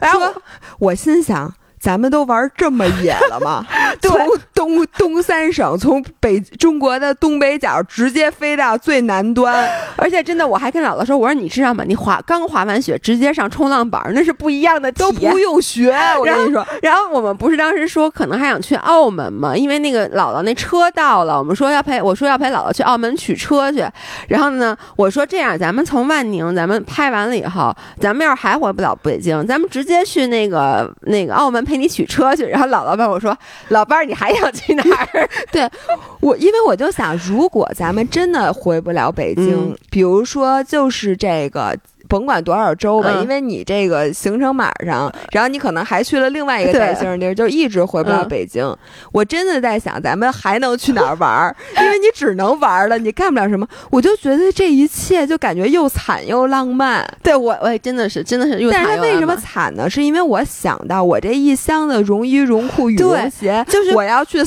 B: 然后我心想，咱们都玩这么野了吗？从东东三省，从北中国的东北角直接飞到最南端。
A: 而且真的，我还跟姥姥说：“我说你知道吗？你滑刚滑完雪，直接上冲浪板，那是不一样的体
B: 验。都不用学，我跟你说。
A: 然后我们不是当时说可能还想去澳门吗？因为那个姥姥那车到了，我们说要陪我说要陪姥姥去澳门取车去。然后呢，我说这样，咱们从万宁，咱们拍完了以后，咱们要是还回不了北京，咱们直接去那个那个澳门陪你取车去。然后姥姥问我说：“老伴儿，你还想去哪儿？”
B: 对我，因为我就想，如果咱们真的回不了北京，比如说就是这个。甭管多少周吧，因为你这个行程码上，然后你可能还去了另外一个带星地儿，就一直回不到北京。我真的在想，咱们还能去哪儿玩儿？因为你只能玩了，你干不了什么。我就觉得这一切就感觉又惨又浪漫。
A: 对我，我也真的是，真的是又惨
B: 又浪漫。但是为什么惨呢？是因为我想到我这一箱的绒衣、绒裤、羽绒鞋，
A: 就是
B: 我要去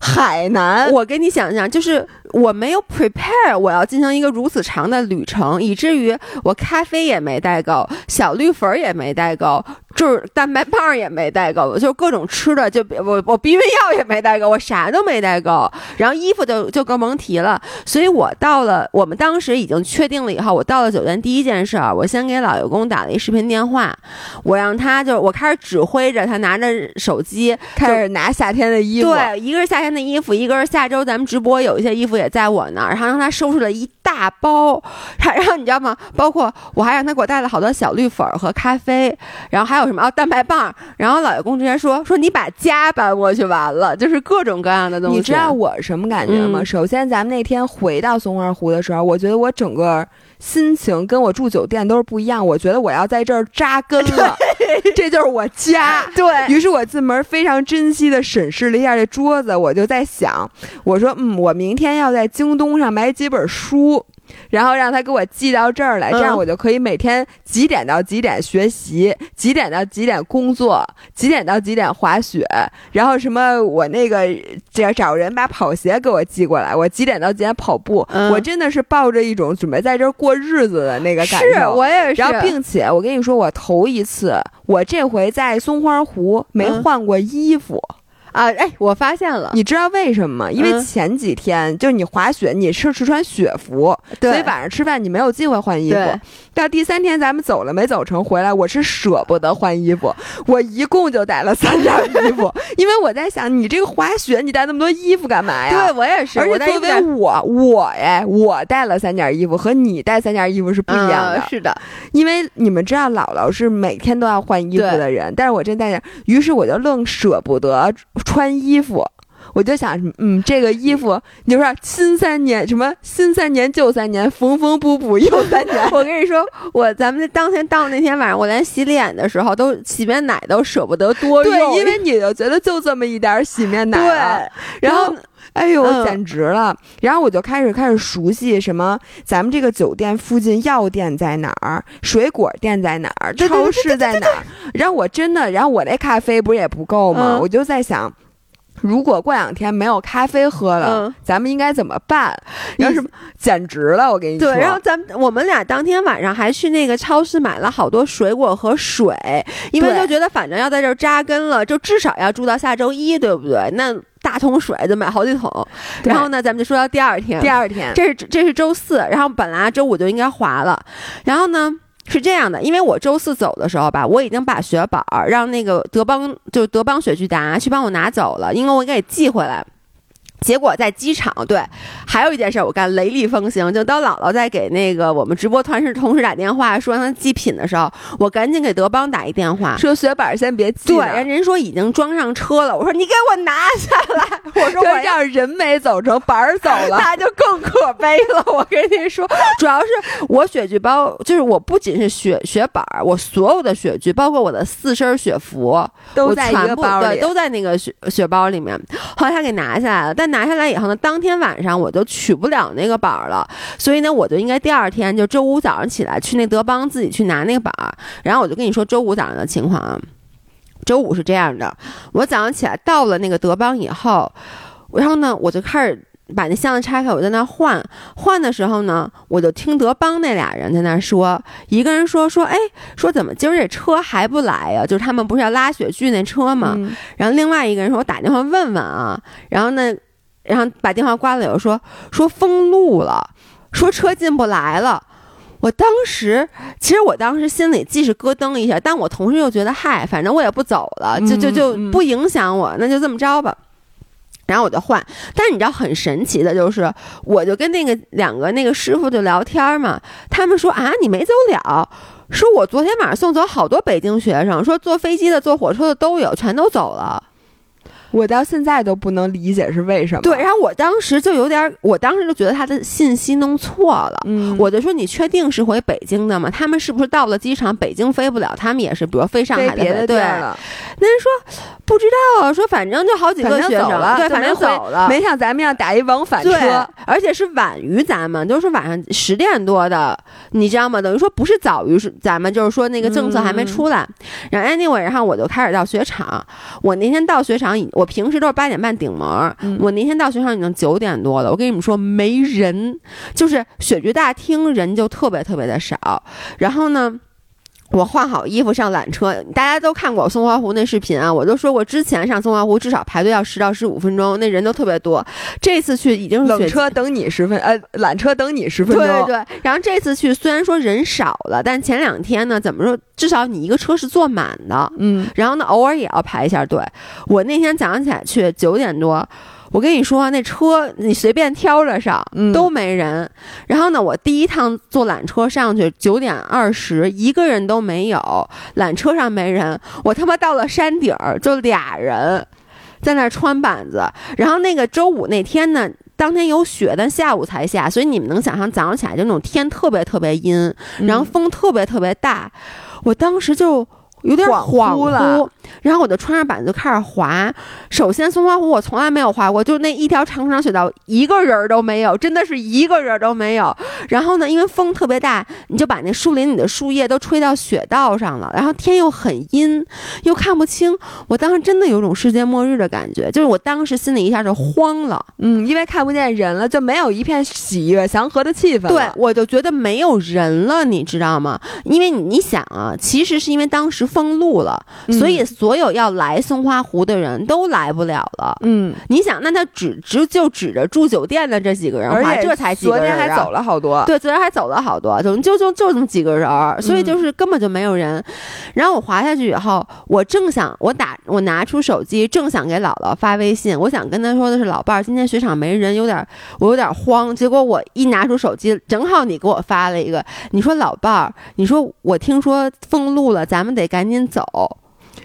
B: 海南。
A: 我给你想想，就是。我没有 prepare，我要进行一个如此长的旅程，以至于我咖啡也没带够，小绿粉也没带够。就是蛋白棒也没带够，就各种吃的，就我我避孕药也没带够，我啥都没带够，然后衣服就就更甭提了。所以我到了，我们当时已经确定了以后，我到了酒店第一件事儿，我先给老爷公打了一视频电话，我让他就我开始指挥着他拿着手机
B: 开始拿夏天的衣服，
A: 对，一个是夏天的衣服，一个是下周咱们直播有一些衣服也在我那儿，然后让他收拾了一大包，然后你知道吗？包括我还让他给我带了好多小绿粉和咖啡，然后还有。什么蛋白棒？然后老爷公直接说说你把家搬过去完了，就是各种各样的东西。
B: 你知道我什么感觉吗？首先，咱们那天回到松花湖的时候，我觉得我整个心情跟我住酒店都是不一样。我觉得我要在这儿扎根了，这就是我家。
A: 对
B: 于是，我进门非常珍惜的审视了一下这桌子，我就在想，我说嗯，我明天要在京东上买几本书。然后让他给我寄到这儿来，这样我就可以每天几点到几点学习，几点到几点工作，几点到几点滑雪，然后什么我那个这找人把跑鞋给我寄过来，我几点到几点跑步，我真的是抱着一种准备在这儿过日子的那个感
A: 觉。是我也是。
B: 然后，并且我跟你说，我头一次，我这回在松花湖没换过衣服。
A: 啊，哎，我发现了，
B: 你知道为什么吗？因为前几天就是你滑雪，你是是穿雪服，所以晚上吃饭你没有机会换衣服。到第三天咱们走了没走成回来，我是舍不得换衣服，我一共就带了三件衣服，因为我在想，你这个滑雪你带那么多衣服干嘛呀？
A: 对我也是，
B: 而且作为我，我哎，我带了三件衣服和你带三件衣服是不一样的。
A: 是的，
B: 因为你们知道姥姥是每天都要换衣服的人，但是我这带，于是我就愣舍不得。穿衣服，我就想，嗯，这个衣服，你说新三年什么新三年旧三年，缝缝补补又三年。
A: 我跟你说，我咱们当天到那天晚上，我连洗脸的时候都洗面奶都舍不得多用，
B: 对，因为你就觉得就这么一点洗面奶，
A: 对，
B: 然后。哎呦，简直了！然后我就开始开始熟悉什么，咱们这个酒店附近药店在哪儿，水果店在哪儿，超市在哪儿。然后我真的，然后我那咖啡不是也不够吗？我就在想，如果过两天没有咖啡喝了，咱们应该怎么办？要是简直了，我跟你说。
A: 对，然后咱们我们俩当天晚上还去那个超市买了好多水果和水，因为就觉得反正要在这儿扎根了，就至少要住到下周一，对不对？那。大桶水就买好几桶，然后呢，咱们就说到第二天。
B: 第二天，
A: 这是这是周四，然后本来周五就应该滑了，然后呢是这样的，因为我周四走的时候吧，我已经把雪板让那个德邦就是德邦雪具达去帮我拿走了，因为我给寄回来。结果在机场，对，还有一件事我干雷厉风行，就当姥姥在给那个我们直播团是同事打电话说让他寄品的时候，我赶紧给德邦打一电话，
B: 说雪板先别寄。
A: 对，人人说已经装上车了，我说你给我拿下来，我说我
B: 要 人没走成板儿走了，
A: 那就更可悲了。我跟你说，主要是我雪具包，就是我不仅是雪雪板，我所有的雪具，包括我的四身雪服，
B: 都在一个包
A: 里，都在那个雪雪包里面。后来他给拿下来了，但。拿下来以后呢，当天晚上我就取不了那个板儿了，所以呢，我就应该第二天就周五早上起来去那德邦自己去拿那个板儿。然后我就跟你说周五早上的情况啊，周五是这样的，我早上起来到了那个德邦以后，然后呢，我就开始。把那箱子拆开，我在那换换的时候呢，我就听德邦那俩人在那说，一个人说说，哎，说怎么今儿这车还不来呀？就是他们不是要拉雪具那车吗？然后另外一个人说，我打电话问问啊。然后呢，然后把电话挂了，又说说封路了，说车进不来了。我当时其实我当时心里既是咯噔一下，但我同时又觉得，嗨，反正我也不走了，就就就不影响我，那就这么着吧。然后我就换，但是你知道很神奇的就是，我就跟那个两个那个师傅就聊天嘛，他们说啊，你没走了，说我昨天晚上送走好多北京学生，说坐飞机的、坐火车的都有，全都走了。
B: 我到现在都不能理解是为什么。
A: 对，然后我当时就有点，我当时就觉得他的信息弄错了。嗯，我就说你确定是回北京的吗？他们是不是到了机场，北京飞不了？他们也是，比如飞上海
B: 的。
A: 对。那人说不知道，说反正就好几个学生，对，反正走了。
B: 没像咱们要打一往返车，
A: 而且是晚于咱们，就是晚上十点多的，你知道吗？等于说不是早于是咱们，就是说那个政策还没出来。然后 anyway，然后我就开始到雪场。我那天到雪场已。我平时都是八点半顶门，我那天到学校已经九点多了。我跟你们说，没人，就是雪剧大厅人就特别特别的少。然后呢？我换好衣服上缆车，大家都看过松花湖那视频啊，我都说过之前上松花湖至少排队要十到十五分钟，那人都特别多。这次去已经
B: 冷车等你十分，呃，缆车等你十分钟。
A: 对对。然后这次去虽然说人少了，但前两天呢，怎么说，至少你一个车是坐满的，嗯。然后呢，偶尔也要排一下队。我那天早上起来去九点多。我跟你说，那车你随便挑着上，都没人。然后呢，我第一趟坐缆车上去，九点二十，一个人都没有，缆车上没人。我他妈到了山顶儿，就俩人在那穿板子。然后那个周五那天呢，当天有雪，但下午才下，所以你们能想象早上起来就那种天特别特别阴，然后风特别特别大。我当时就。有点
B: 恍
A: 惚了，然后我就穿上板子就开始滑。首先，松花湖我从来没有滑过，就那一条长长雪道，一个人都没有，真的是一个人都没有。然后呢，因为风特别大，你就把那树林里的树叶都吹到雪道上了。然后天又很阴，又看不清。我当时真的有种世界末日的感觉，就是我当时心里一下就慌了。
B: 嗯，因为看不见人了，就没有一片喜悦祥和的气氛。
A: 对，我就觉得没有人了，你知道吗？因为你想啊，其实是因为当时。封路了，所以所有要来松花湖的人都来不了了。嗯，你想，那他只只就指着住酒店的这几个人，
B: 而
A: 且这才几个人，
B: 昨天还走了好多。
A: 对，昨天还走了好多，就就就就这么几个人，所以就是根本就没有人。然后我滑下去以后，我正想我打我拿出手机，正想给姥姥发微信，我想跟他说的是，老伴儿，今天雪场没人，有点我有点慌。结果我一拿出手机，正好你给我发了一个，你说老伴儿，你说我听说封路了，咱们得赶。赶紧走，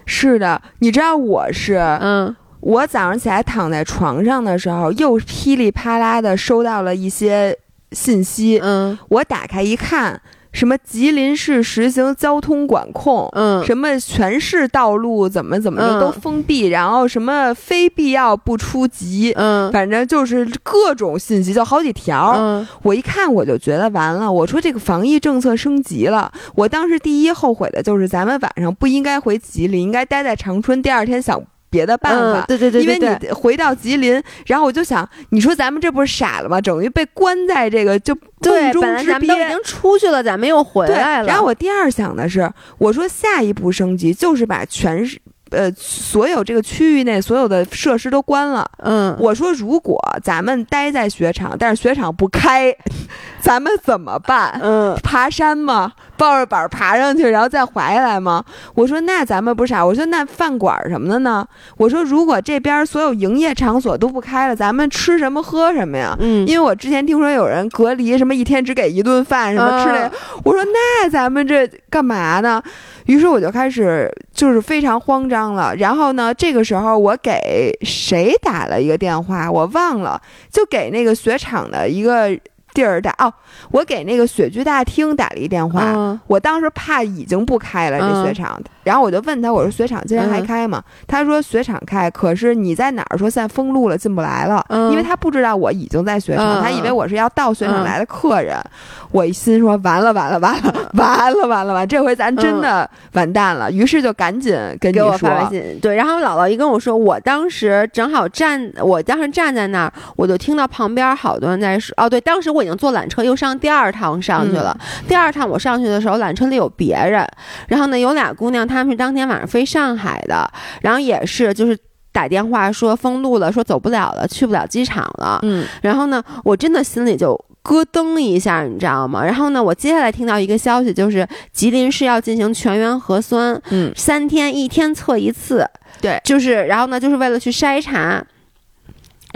B: 是的，你知道我是，嗯，我早上起来躺在床上的时候，又噼里啪啦的收到了一些信息，嗯，我打开一看。什么吉林市实行交通管控？嗯，什么全市道路怎么怎么的都封闭，然后什么非必要不出籍，嗯，反正就是各种信息，就好几条。嗯，我一看我就觉得完了，我说这个防疫政策升级了。我当时第一后悔的就是咱们晚上不应该回吉林，应该待在长春，第二天想。别的办法，
A: 对对对，
B: 因为你回到吉林，然后我就想，你说咱们这不是傻了吗？等于被关在这个就
A: 对，
B: 中之
A: 憋，已经出去了，咱们又回来了。
B: 然后我第二想的是，我说下一步升级就是把全市。呃，所有这个区域内所有的设施都关了。嗯，我说如果咱们待在雪场，但是雪场不开，咱们怎么办？嗯，爬山吗？抱着板爬上去，然后再滑下来吗？我说那咱们不傻。我说那饭馆什么的呢？我说如果这边所有营业场所都不开了，咱们吃什么喝什么呀？嗯，因为我之前听说有人隔离，什么一天只给一顿饭，什么吃的。我说那咱们这干嘛呢？于是我就开始就是非常慌张了。然后呢，这个时候我给谁打了一个电话，我忘了，就给那个雪场的一个。第二代啊我给那个雪具大厅打了一电话，我当时怕已经不开了这雪场，然后我就问他，我说雪场今天还开吗？他说雪场开，可是你在哪儿？说现在封路了，进不来了，因为他不知道我已经在雪场，他以为我是要到雪场来的客人。我一心说完了完了完了完了完了完，这回咱真的完蛋了。于是就赶紧跟
A: 给我发微信，对，然后姥姥一跟我说，我当时正好站，我当时站在那儿，我就听到旁边好多人在说，哦，对，当时我已经坐缆车又上第二趟上去了。第二趟我上去的时候，缆车里有别人，然后呢，有俩姑娘，她们是当天晚上飞上海的，然后也是就是打电话说封路了，说走不了了，去不了机场了。嗯，然后呢，我真的心里就咯噔一下，你知道吗？然后呢，我接下来听到一个消息，就是吉林市要进行全员核酸，嗯，三天一天测一次，
B: 对，
A: 就是然后呢，就是为了去筛查。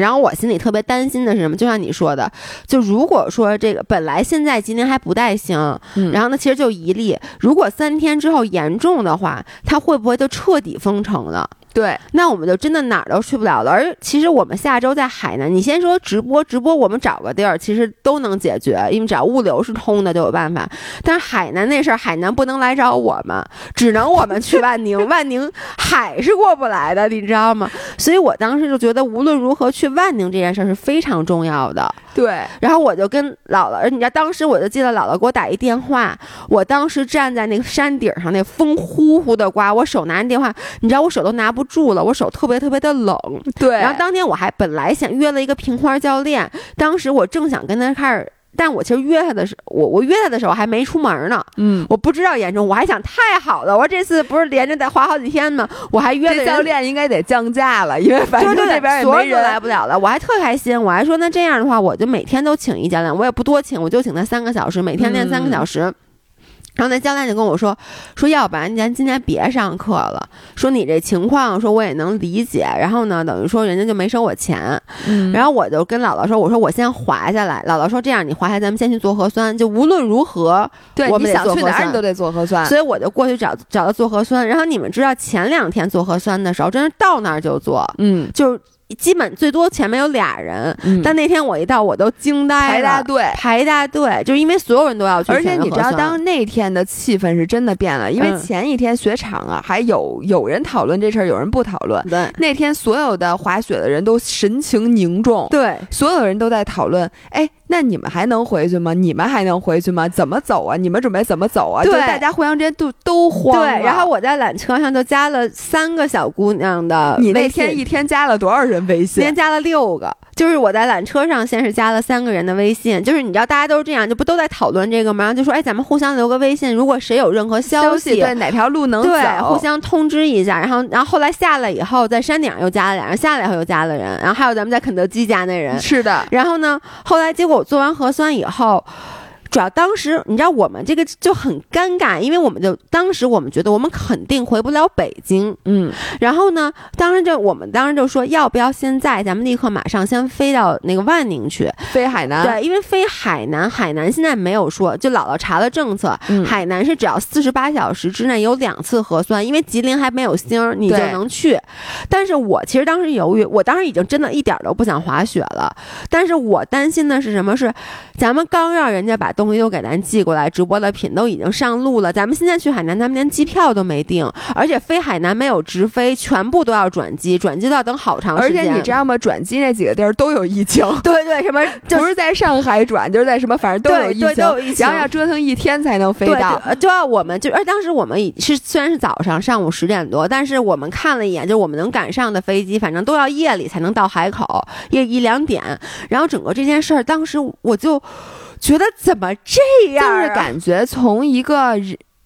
A: 然后我心里特别担心的是什么？就像你说的，就如果说这个本来现在吉林还不带星，然后呢，其实就一例，如果三天之后严重的话，它会不会就彻底封城了？
B: 对，
A: 那我们就真的哪儿都去不了了。而其实我们下周在海南，你先说直播，直播我们找个地儿，其实都能解决，因为只要物流是通的就有办法。但是海南那事儿，海南不能来找我们，只能我们去万宁，万宁海是过不来的，你知道吗？所以我当时就觉得，无论如何去万宁这件事儿是非常重要的。
B: 对，
A: 然后我就跟姥姥，你知道，当时我就记得姥姥给我打一电话，我当时站在那个山顶上，那风呼呼的刮，我手拿着电话，你知道我手都拿不住了，我手特别特别的冷。
B: 对，
A: 然后当天我还本来想约了一个平花教练，当时我正想跟他开始。但我其实约他的时，我我约他的时候还没出门呢，嗯，我不知道严重，我还想太好了，我说这次不是连着得花好几天吗？我还约
B: 教练应该得降价了，因为反正这边
A: 所有人都来不了了，我还特开心，我还说那这样的话，我就每天都请一教练，我也不多请，我就请他三个小时，每天练三个小时。然后那教练就跟我说：“说要不然咱今天别上课了。说你这情况，说我也能理解。然后呢，等于说人家就没收我钱。然后我就跟姥姥说：我说我先滑下来。姥姥说：这样你滑下，咱们先去做核酸。就无论如何，
B: 对，
A: 我们
B: 想去哪儿你都得做核酸。
A: 所以我就过去找找他做核酸。然后你们知道前两天做核酸的时候，真是到那儿就做，嗯，就。”基本最多前面有俩人，但那天我一到，我都惊呆了。
B: 排大队，
A: 排大队，就是因为所有人都要去。
B: 而且你知道，当那天的气氛是真的变了，因为前一天雪场啊，还有有人讨论这事儿，有人不讨论。
A: 对，
B: 那天所有的滑雪的人都神情凝重。
A: 对，
B: 所有人都在讨论，哎。那你们还能回去吗？你们还能回去吗？怎么走啊？你们准备怎么走啊？
A: 对，
B: 大家互相之间都都慌。
A: 对，然后我在缆车上就加了三个小姑娘的。
B: 你那天一天加了多少人微信？
A: 先加了六个。就是我在缆车上先是加了三个人的微信，就是你知道大家都是这样，就不都在讨论这个吗？就说哎，咱们互相留个微信，如果谁有任何消息，
B: 对哪条路能
A: 走，互相通知一下。然后，然后后来下来以后，在山顶上又加了俩人，下来以后又加了人，然后还有咱们在肯德基加那人。
B: 是的。
A: 然后呢，后来结果我做完核酸以后。主要当时你知道我们这个就很尴尬，因为我们就当时我们觉得我们肯定回不了北京，嗯，然后呢，当时就我们当时就说要不要现在咱们立刻马上先飞到那个万宁去，
B: 飞海南，
A: 对，因为飞海南，海南现在没有说，就姥姥查了政策，海南是只要四十八小时之内有两次核酸，因为吉林还没有星，你就能去。但是我其实当时犹豫，我当时已经真的一点都不想滑雪了，但是我担心的是什么？是咱们刚让人家把。东西都给咱寄过来，直播的品都已经上路了。咱们现在去海南，咱们连机票都没订，而且飞海南没有直飞，全部都要转机，转机都要等好长
B: 时间。而且你知道吗？转机那几个地儿都有疫情。
A: 对对，什么
B: 不是在上海转，就是在什么，反正都有疫情，然后要折腾一天才能飞到。
A: 就要我们就，而当时我们是虽然是早上上午十点多，但是我们看了一眼，就我们能赶上的飞机，反正都要夜里才能到海口，夜一两点。然后整个这件事儿，当时我就。觉得怎么这样？
B: 就是感觉从一个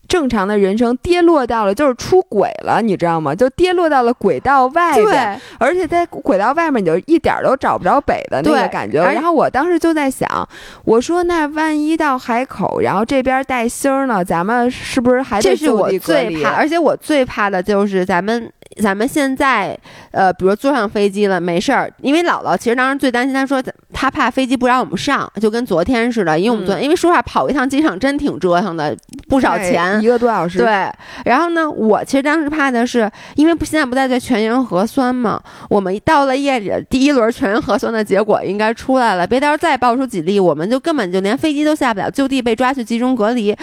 B: 正常的人生跌落到了，就是出轨了，你知道吗？就跌落到了轨道外边，而且在轨道外面你就一点都找不着北的那个感觉。然后我当时就在想，我说那万一到海口，然后这边带星呢，咱们是不是还得
A: 这是我最怕，而且我最怕的就是咱们。咱们现在，呃，比如坐上飞机了，没事儿，因为姥姥其实当时最担心，她说她怕飞机不让我们上，就跟昨天似的，因为我们昨天，因为说实话跑一趟机场真挺折腾的，不少钱，
B: 一个多小时。
A: 对，然后呢，我其实当时怕的是，因为不现在不在做全员核酸嘛，我们到了夜里第一轮全员核酸的结果应该出来了，别到时候再爆出几例，我们就根本就连飞机都下不了，就地被抓去集中隔离，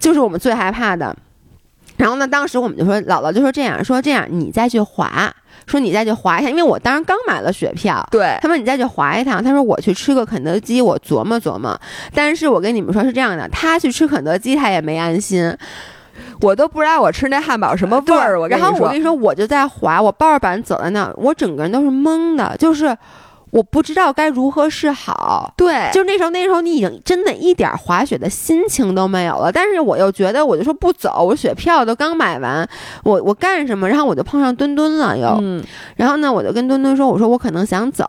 A: 就是我们最害怕的。然后呢？当时我们就说，姥姥就说这样说这样，你再去滑，说你再去滑一下，因为我当时刚买了雪票。
B: 对，
A: 他说你再去滑一趟。他说我去吃个肯德基，我琢磨琢磨。但是我跟你们说是这样的，他去吃肯德基，他也没安心。
B: 我都不知道我吃那汉堡什么味儿。我
A: 然后我跟你说，我就在滑，我抱着板走在那，我整个人都是懵的，就是。我不知道该如何是好，
B: 对，
A: 就那时候，那时候你已经真的一点滑雪的心情都没有了。但是我又觉得，我就说不走，我雪票都刚买完，我我干什么？然后我就碰上墩墩了，又，然后呢，我就跟墩墩说，我说我可能想走。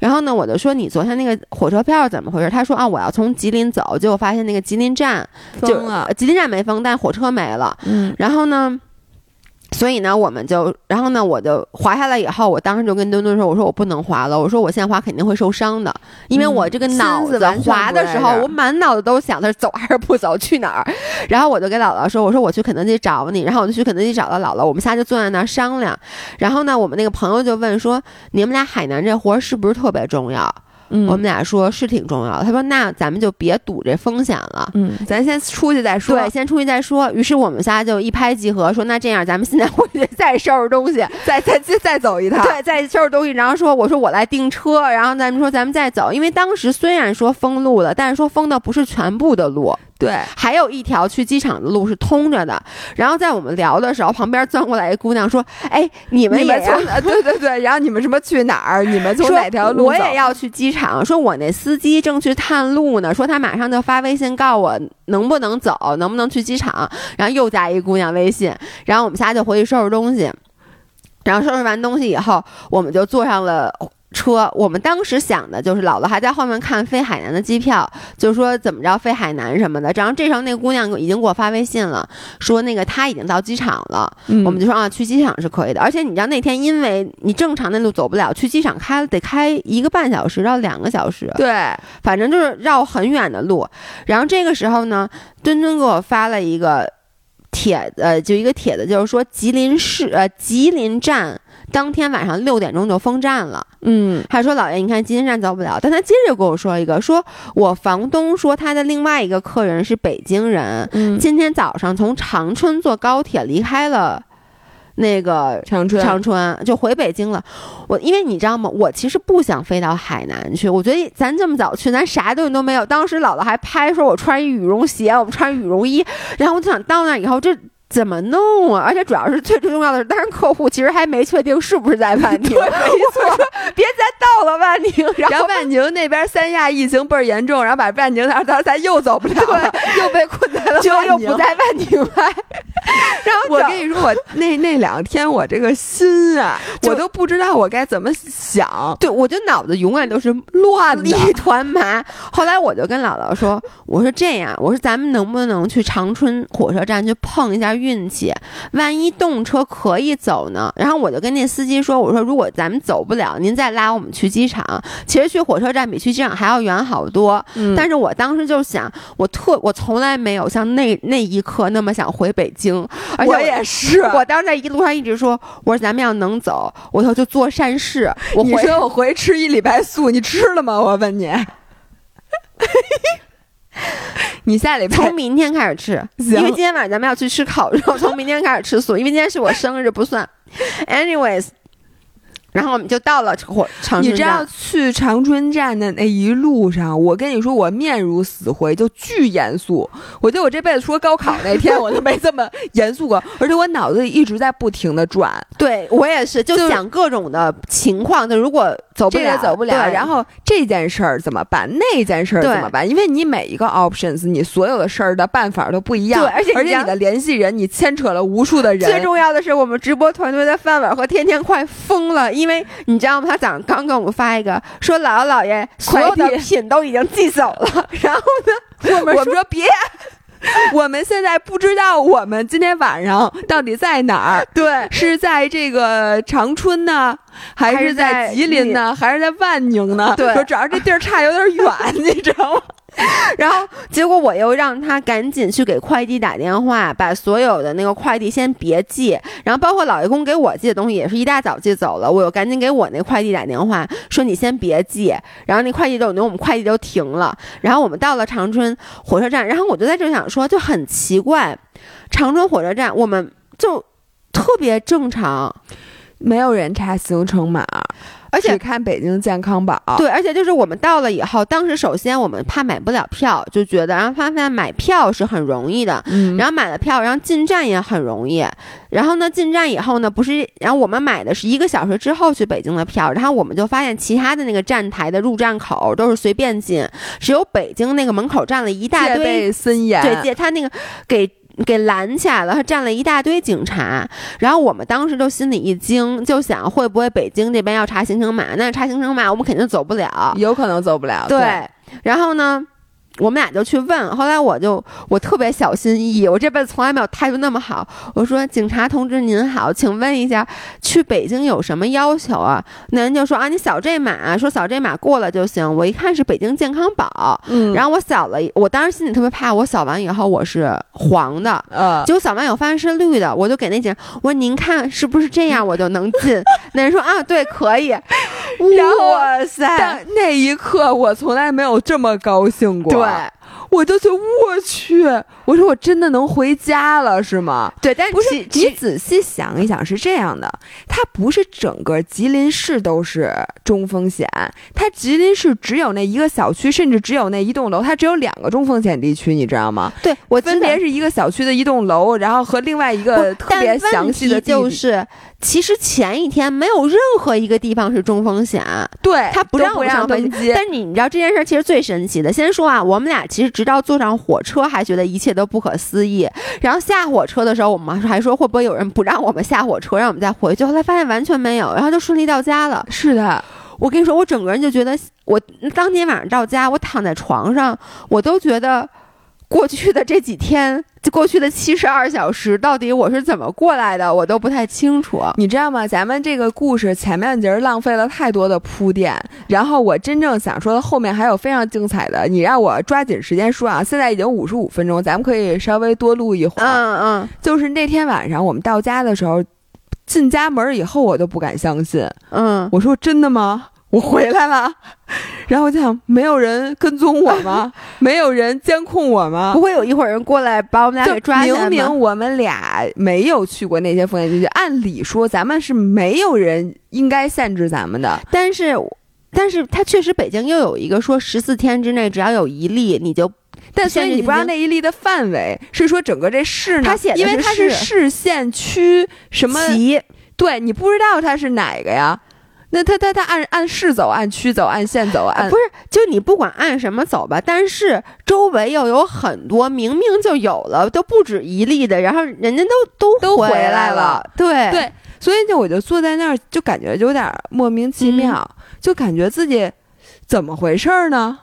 A: 然后呢，我就说你昨天那个火车票怎么回事？他说啊，我要从吉林走，结果发现那个吉林站
B: 封了，
A: 吉林站没封，但火车没了。
B: 嗯，
A: 然后呢？所以呢，我们就，然后呢，我就滑下来以后，我当时就跟墩墩说：“我说我不能滑了，我说我现在滑肯定会受伤的，因为我这个脑子滑的时候，我满脑子都想的是走还是不走，去哪儿。然后我就给姥姥说：我说我去肯德基找你，然后我就去肯德基找到姥姥，我们仨就坐在那儿商量。然后呢，我们那个朋友就问说：你们俩海南这活是不是特别重要？”我们俩说是挺重要的。他说：“那咱们就别赌这风险了，
B: 嗯，咱先出去再说。
A: 对，先出去再说。于是我们仨就一拍即合，说那这样，咱们现在回去再收拾东西，
B: 再再再再走一趟。
A: 对，再收拾东西。然后说，我说我来订车，然后咱们说咱们再走。因为当时虽然说封路了，但是说封的不是全部的路。”
B: 对，
A: 还有一条去机场的路是通着的。然后在我们聊的时候，旁边钻过来一姑娘说：“哎，你们也
B: 从对对对，然后你们什么去哪儿？你们从哪条路
A: 我也要去机场。说我那司机正去探路呢，说他马上就发微信告我能不能走，能不能去机场。然后又加一姑娘微信，然后我们仨就回去收拾东西。然后收拾完东西以后，我们就坐上了。”车，我们当时想的就是姥姥还在后面看飞海南的机票，就说怎么着飞海南什么的。然后这时候那个姑娘已经给我发微信了，说那个她已经到机场了。我们就说啊，去机场是可以的。而且你知道那天因为你正常的路走不了，去机场开得开一个半小时到两个小时。
B: 对，
A: 反正就是绕很远的路。然后这个时候呢，墩墩给我发了一个帖子，就一个帖子，就是说吉林市呃吉林站。当天晚上六点钟就封站了，
B: 嗯，
A: 还说老爷，你看金山走不了。但他接着跟我说一个，说我房东说他的另外一个客人是北京人，
B: 嗯，
A: 今天早上从长春坐高铁离开了那个
B: 长春，
A: 长春就回北京了。我因为你知道吗？我其实不想飞到海南去，我觉得咱这么早去，咱啥东西都没有。当时姥姥还拍说我穿一羽绒鞋，我们穿羽绒衣，然后我就想到那以后这。怎么弄啊？而且主要是最最重要的是，当时客户其实还没确定是不是在万宁。
B: 对，没错，
A: 别再到了万宁。
B: 然后万宁那边三亚疫情倍儿严重，然后把万宁那咱咱又走不了了，又被困在了
A: 万宁，又不在万宁外。然后
B: 我跟你说，我那那两天我这个心啊，我都不知道我该怎么想。
A: 对，我就脑子永远都是乱的一团麻。后来我就跟姥姥说：“我说这样，我说咱们能不能去长春火车站去碰一下？”运气，万一动车可以走呢？然后我就跟那司机说：“我说如果咱们走不了，您再拉我们去机场。其实去火车站比去机场还要远好多。但是我当时就想，我特我从来没有像那那一刻那么想回北京。
B: 我也是，
A: 我当时在一路上一直说，我说咱们要能走，我以后就做善事。我
B: 你说我回去吃一礼拜素，你吃了吗？我问你。你下礼拜
A: 从明天开始吃，因为今天晚上咱们要去吃烤肉，从明天开始吃素，因为今天是我生日，不算。Anyways。然后我们就到了火长春
B: 你知道去长春站的那一路上，我跟你说，我面如死灰，就巨严肃。我觉得我这辈子除了高考那天，我都没这么严肃过，而且我脑子里一直在不停的转。
A: 对我也是，就想各种的情况。就如果走不了，
B: 走不了，然后这件事儿怎么办？那件事儿怎么办？因为你每一个 options，你所有的事儿的办法都不一样。
A: 对，而且
B: 而且你的联系人，你牵扯了无数的人。
A: 最重要的是，我们直播团队的饭碗和天天快疯了。因为你知道吗？他早上刚给我们发一个，说姥姥姥爷所有的品都已经寄走了。然后呢，
B: 我们说别，我们现在不知道我们今天晚上到底在哪儿？
A: 对，
B: 是在这个长春呢，还是在吉林呢，还是在万宁呢？
A: 对，
B: 主要这地儿差有点远，你知道吗？
A: 然后结果我又让他赶紧去给快递打电话，把所有的那个快递先别寄，然后包括老爷公给我寄的东西也是一大早寄走了，我又赶紧给我那快递打电话说你先别寄，然后那快递都我们快递都停了，然后我们到了长春火车站，然后我就在这想说就很奇怪，长春火车站我们就特别正常，
B: 没有人查行程码。
A: 而且
B: 看北京健康宝，
A: 对，而且就是我们到了以后，当时首先我们怕买不了票，就觉得，然后发现买票是很容易的，
B: 嗯，
A: 然后买了票，然后进站也很容易，然后呢，进站以后呢，不是，然后我们买的是一个小时之后去北京的票，然后我们就发现其他的那个站台的入站口都是随便进，只有北京那个门口站了一大堆
B: 森严，
A: 对，他那个给。给拦起来了，他站了一大堆警察，然后我们当时就心里一惊，就想会不会北京这边要查行程码？那查行程码，我们肯定走不了，
B: 有可能走不了。
A: 对，然后呢？我们俩就去问，后来我就我特别小心翼翼，我这辈子从来没有态度那么好。我说：“警察同志您好，请问一下，去北京有什么要求啊？”那人就说：“啊，你扫这码，说扫这码过了就行。”我一看是北京健康宝，
B: 嗯，
A: 然后我扫了，我当时心里特别怕，我扫完以后我是黄的，
B: 呃，
A: 结果扫完以后发现是绿的，我就给那警我说：“您看是不是这样，我就能进？” 那人说：“啊，对，可以。”
B: 哇塞！那一刻我从来没有这么高兴过。
A: 对，
B: 我就觉得我去，我说我真的能回家了，是吗？
A: 对，但
B: 不是你仔细想一想，是这样的，它不是整个吉林市都是中风险，它吉林市只有那一个小区，甚至只有那一栋楼，它只有两个中风险地区，你知道吗？
A: 对，我
B: 分别是一个小区的一栋楼，然后和另外一个特别详细的
A: 就是。其实前一天没有任何一个地方是中风险，
B: 对
A: 他不让
B: 我上
A: 飞
B: 机。
A: 但你你知道这件事其实最神奇的，先说啊，我们俩其实直到坐上火车还觉得一切都不可思议，然后下火车的时候，我们还说会不会有人不让我们下火车，让我们再回去。后来发现完全没有，然后就顺利到家了。
B: 是的，
A: 我跟你说，我整个人就觉得，我当天晚上到家，我躺在床上，我都觉得。过去的这几天，过去的七十二小时，到底我是怎么过来的，我都不太清楚。
B: 你知道吗？咱们这个故事前面节浪费了太多的铺垫，然后我真正想说的后面还有非常精彩的，你让我抓紧时间说啊！现在已经五十五分钟，咱们可以稍微多录一会儿。
A: 嗯嗯，
B: 就是那天晚上我们到家的时候，进家门以后我都不敢相信。
A: 嗯，
B: 我说真的吗？我回来了，然后我就想，没有人跟踪我吗？没有人监控我吗？
A: 不会有一伙人过来把我们俩给抓
B: 起来明明我们俩没有去过那些风险地区，按理说咱们是没有人应该限制咱们的。
A: 但是，但是他确实北京又有一个说十四天之内只要有一例你就，
B: 但所以你不知道那一例的范围是说整个这市呢？
A: 他写的
B: 因为它是市县区什么？对你不知道它是哪个呀？那他他他按按市走，按区走，按县走，按
A: 不是，就你不管按什么走吧，但是周围又有很多明明就有了，都不止一例的，然后人家都
B: 都
A: 都回
B: 来
A: 了，对。
B: 对，所以就我就坐在那儿，就感觉有点莫名其妙，就感觉自己怎么回事儿呢？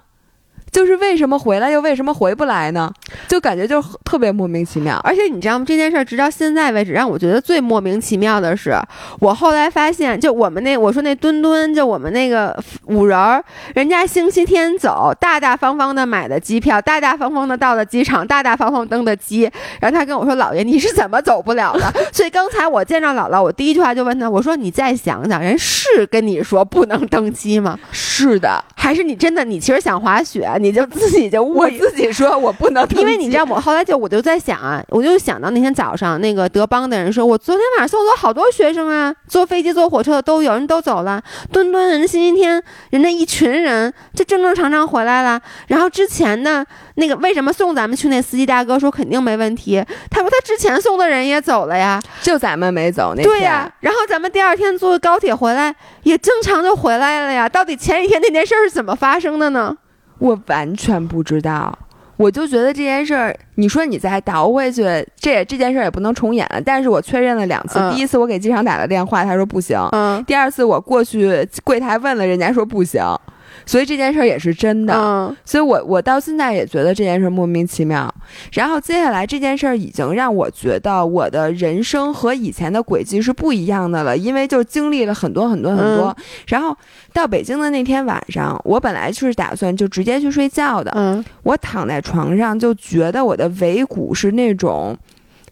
B: 就是为什么回来又为什么回不来呢？就感觉就特别莫名其妙。
A: 而且你知道吗？这件事儿直到现在为止，让我觉得最莫名其妙的是，我后来发现，就我们那我说那墩墩，就我们那个五人儿，人家星期天走，大大方方的买的机票，大大方方的到了机场，大大方方登的机。然后他跟我说：“姥爷，你是怎么走不了的？” 所以刚才我见着姥姥，我第一句话就问他：“我说你再想想，人是跟你说不能登机吗？
B: 是的，
A: 还是你真的你其实想滑雪？”你就自己就
B: 我自己说我不能，
A: 因为你知道我后来就我就在想啊，我就想到那天早上那个德邦的人说，我昨天晚上送走好多学生啊，坐飞机坐火车的都有人都走了，墩墩人星期天人家一群人就正正常常回来了，然后之前呢那个为什么送咱们去那司机大哥说肯定没问题，他说他之前送的人也走了呀，
B: 就咱们没走那
A: 对呀，然后咱们第二天坐高铁回来也正常就回来了呀，到底前一天那件事是怎么发生的呢？
B: 我完全不知道，我就觉得这件事儿，你说你再倒回去，这这件事儿也不能重演了。但是我确认了两次，第一次我给机场打了电话，他说不行；第二次我过去柜台问了，人家说不行。所以这件事儿也是真的，所以我我到现在也觉得这件事儿莫名其妙。然后接下来这件事儿已经让我觉得我的人生和以前的轨迹是不一样的了，因为就经历了很多很多很多。然后到北京的那天晚上，我本来就是打算就直接去睡觉的，
A: 嗯，
B: 我躺在床上就觉得我的尾骨是那种。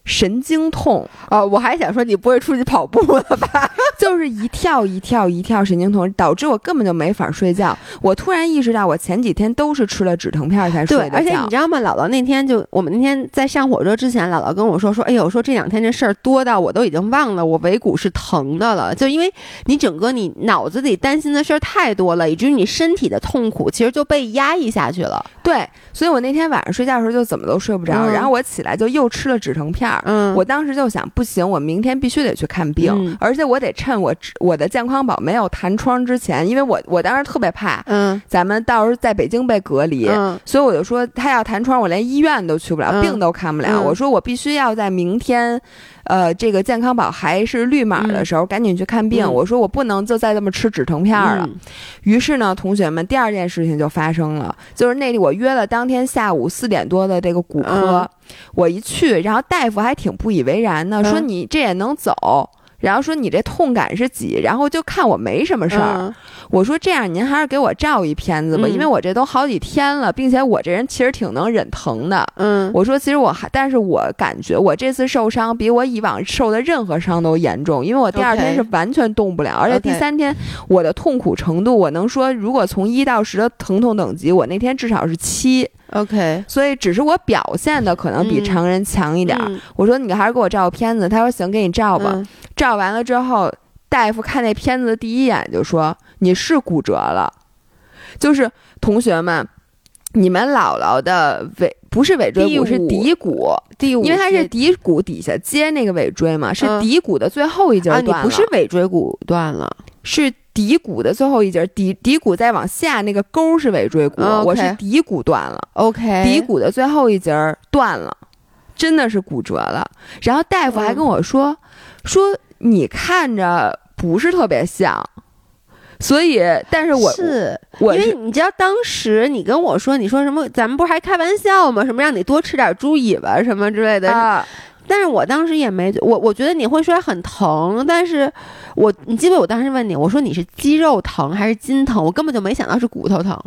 B: 神经痛
A: 哦，我还想说你不会出去跑步了吧？
B: 就是一跳一跳一跳神经痛，导致我根本就没法睡觉。我突然意识到，我前几天都是吃了止疼片才睡的
A: 对，而且你知道吗？姥姥那天就我们那天在上火车之前，姥姥跟我说说，哎呦，说这两天这事儿多到我都已经忘了我尾骨是疼的了。就因为你整个你脑子里担心的事儿太多了，以至于你身体的痛苦其实就被压抑下去了。
B: 对，所以我那天晚上睡觉的时候就怎么都睡不着，然后我起来就又吃了止疼片。
A: 嗯，
B: 我当时就想，不行，我明天必须得去看病，而且我得趁我我的健康宝没有弹窗之前，因为我我当时特别怕，
A: 嗯，
B: 咱们到时候在北京被隔离，所以我就说他要弹窗，我连医院都去不了，病都看不了。我说我必须要在明天。呃，这个健康宝还是绿码的时候，赶紧去看病。我说我不能就再这么吃止疼片了。于是呢，同学们，第二件事情就发生了，就是那里我约了当天下午四点多的这个骨科，我一去，然后大夫还挺不以为然的，说你这也能走。然后说你这痛感是几？然后就看我没什么事儿。我说这样您还是给我照一片子吧，因为我这都好几天了，并且我这人其实挺能忍疼的。
A: 嗯，
B: 我说其实我还，但是我感觉我这次受伤比我以往受的任何伤都严重，因为我第二天是完全动不了，而且第三天我的痛苦程度，我能说如果从一到十的疼痛等级，我那天至少是七。
A: OK，
B: 所以只是我表现的可能比常人强一点。我说你还是给我照片子，他说行，给你照吧。照完了之后，大夫看那片子的第一眼就说你是骨折了。就是同学们，你们姥姥的尾不是尾椎骨，是骶骨，
A: 第五，
B: 因为它是骶骨底下接那个尾椎嘛，是骶骨的最后一节断
A: 了。你不是尾椎骨断了，
B: 是。骶骨的最后一节，骶骶骨再往下那个沟是尾椎骨，我是骶骨断了。
A: OK，
B: 骶骨的最后一节断了，真的是骨折了。然后大夫还跟我说，说你看着不是特别像，所以，但是我
A: 是，因为你知道当时你跟我说，你说什么？咱们不是还开玩笑吗？什么让你多吃点猪尾巴什么之类的。但是我当时也没我，我觉得你会摔很疼，但是我你记得我当时问你，我说你是肌肉疼还是筋疼？我根本就没想到是骨头疼，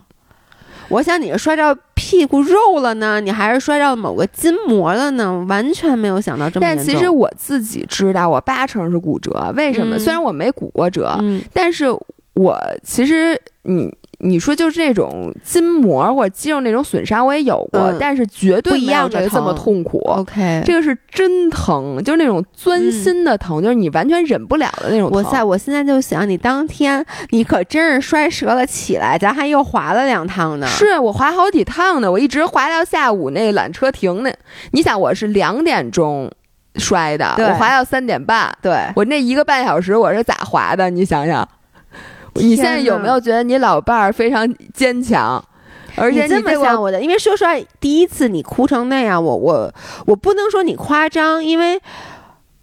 A: 我想你是摔着屁股肉了呢，你还是摔着某个筋膜了呢？完全没有想到这么
B: 严重。但其实我自己知道，我八成是骨折，为什么？虽然我没骨过折，但是我其实你。你说就是这种筋膜或者肌肉那种损伤，我也有过，但是绝对没有这个这么痛苦。
A: OK，
B: 这个是真疼，就是那种钻心的疼，就是你完全忍不了的那种。
A: 我在我现在就想，你当天你可真是摔折了起来，咱还又滑了两趟呢。
B: 是我滑好几趟呢，我一直滑到下午那缆车停那。你想，我是两点钟摔的，我滑到三点半，
A: 对
B: 我那一个半小时我是咋滑的？你想想。你现在有没有觉得你老伴儿非常坚强？而且
A: 你这么想我的，因为说实话，第一次你哭成那样，我我我不能说你夸张，因为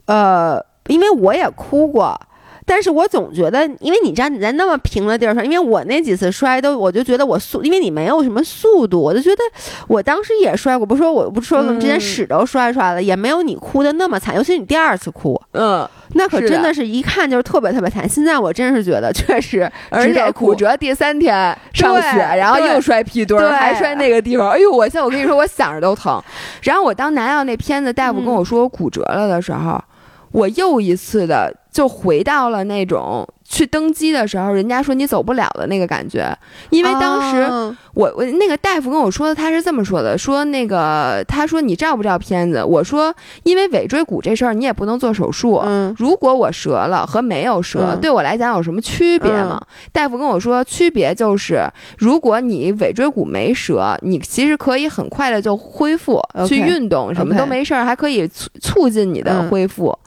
A: 呃，因为我也哭过。但是我总觉得，因为你知道你在那么平的地儿上，因为我那几次摔都，我就觉得我速，因为你没有什么速度，我就觉得我当时也摔过，不说我不说我们之前屎都摔出来了，也没有你哭的那么惨，尤其你第二次哭，
B: 嗯，
A: 那可真的是一看就是特别特别惨。现在我真是觉得确实，
B: 而且骨折第三天上学，然后又摔屁墩儿，还摔那个地方，哎呦，我现在我跟你说，我想着都疼。然后我当拿到那片子，大夫跟我说我骨折了的时候，我又一次的。就回到了那种去登机的时候，人家说你走不了的那个感觉，因为当时我我那个大夫跟我说的，他是这么说的，说那个他说你照不照片子？我说因为尾椎骨这事儿你也不能做手术，
A: 嗯，
B: 如果我折了和没有折，对我来讲有什么区别吗？大夫跟我说区别就是，如果你尾椎骨没折，你其实可以很快的就恢复，去运动什么都没事儿，还可以促促进你的恢复。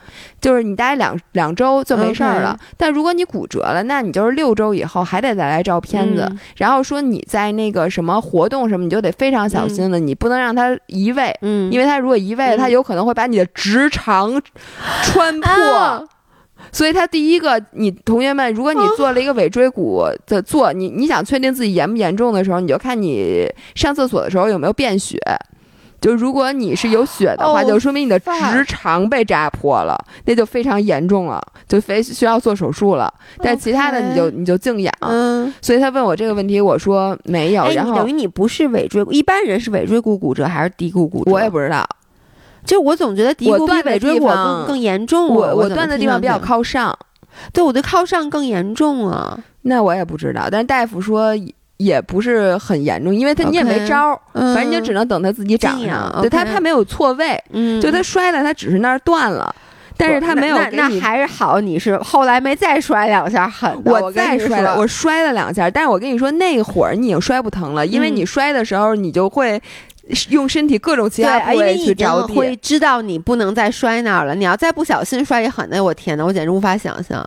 B: 就是你待两两周就没事儿了，但如果你骨折了，那你就是六周以后还得再来照片子，然后说你在那个什么活动什么，你就得非常小心了，你不能让它移位，
A: 嗯，
B: 因为它如果移位，它有可能会把你的直肠穿破。所以他第一个，你同学们，如果你做了一个尾椎骨的做，你你想确定自己严不严重的时候，你就看你上厕所的时候有没有便血。就如果你是有血的话，就说明你的直肠被扎破了，那就非常严重了，就非需要做手术了。但其他的你就你就静养。嗯，所以他问我这个问题，我说没有。然后
A: 等于你不是尾椎，一般人是尾椎骨骨折还是骶骨骨折？
B: 我也不知道。
A: 就我总觉得骶骨比尾椎骨更更严重。
B: 我
A: 我
B: 断的地方比较靠上，
A: 对，我的靠上更严重啊。
B: 那我也不知道，但是大夫说。也不是很严重，因为他你也没招儿，反正你就只能等他自己长上。对他，他没有错位，就他摔了，他只是那儿断了，但是他没有。
A: 那还是好，你是后来没再摔两下狠。
B: 我再摔了，我摔了两下，但是我跟你说，那会儿你已经摔不疼了，因为你摔的时候，你就会用身体各种其他部位去着地，
A: 会知道你不能再摔那儿了。你要再不小心摔一狠，那我天哪，我简直无法想象。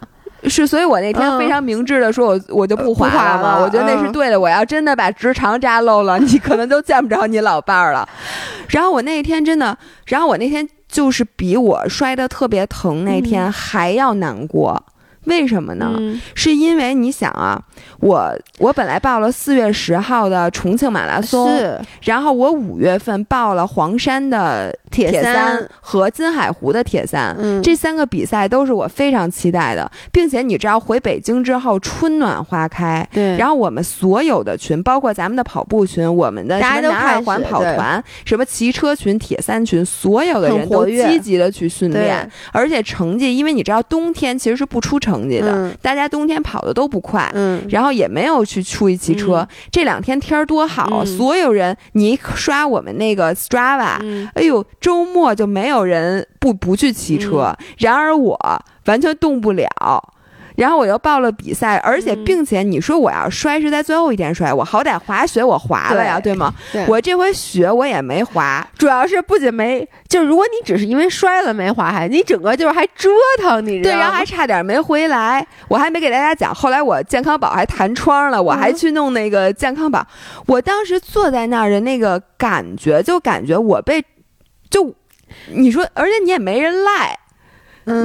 B: 是，所以我那天非常明智的说，我我就不滑了嘛。我觉得那是对的。我要真的把直肠扎漏了，你可能都见不着你老伴儿了。然后我那天真的，然后我那天就是比我摔的特别疼那天还要难过。为什么呢？是因为你想啊，我我本来报了四月十号的重庆马拉松，然后我五月份报了黄山的铁三和金海湖的铁三，这三个比赛都是我非常期待的，并且你知道回北京之后春暖花开，
A: 对，
B: 然后我们所有的群，包括咱们的跑步群，我们的什么南二环跑团，什么骑车群、铁三群，所有的人都积极的去训练，而且成绩，因为你知道冬天其实是不出成。成绩的，大家冬天跑的都不快，嗯，然后也没有去出去骑车。这两天天儿多好，所有人你刷我们那个 Strava，哎呦，周末就没有人不不去骑车。然而我完全动不了。然后我又报了比赛，而且并且你说我要摔是在最后一天摔，我好歹滑雪我滑了呀，对吗？我这回雪我也没滑，
A: 主要是不仅没，就如果你只是因为摔了没滑，还你整个就是还折腾，你
B: 对，然后还差点没回来。我还没给大家讲，后来我健康宝还弹窗了，我还去弄那个健康宝。我当时坐在那儿的那个感觉，就感觉我被，就你说，而且你也没人赖，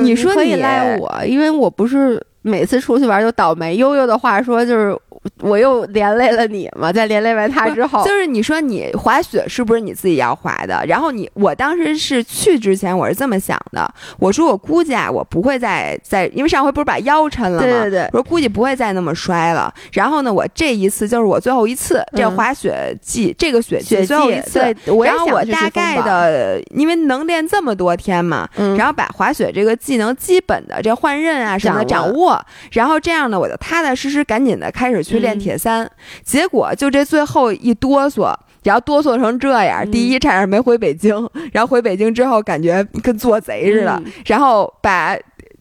B: 你说
A: 可以赖我，因为我不是。每次出去玩就倒霉。悠悠的话说就是。我又连累了你嘛，在连累完他之后，
B: 就是你说你滑雪是不是你自己要滑的？然后你，我当时是去之前我是这么想的，我说我估计啊，我不会再再，因为上回不是把腰抻了吗？
A: 对对对，
B: 我说估计不会再那么摔了。然后呢，我这一次就是我最后一次这滑雪季，这个雪季最后一次。然后我大概的，因为能练这么多天嘛，然后把滑雪这个技能基本的这换刃啊什么的掌握，然后这样呢，我就踏踏实实赶紧的开始去练铁三，结果就这最后一哆嗦，然后哆嗦成这样。第一差点没回北京，然后回北京之后感觉跟做贼似的，然后把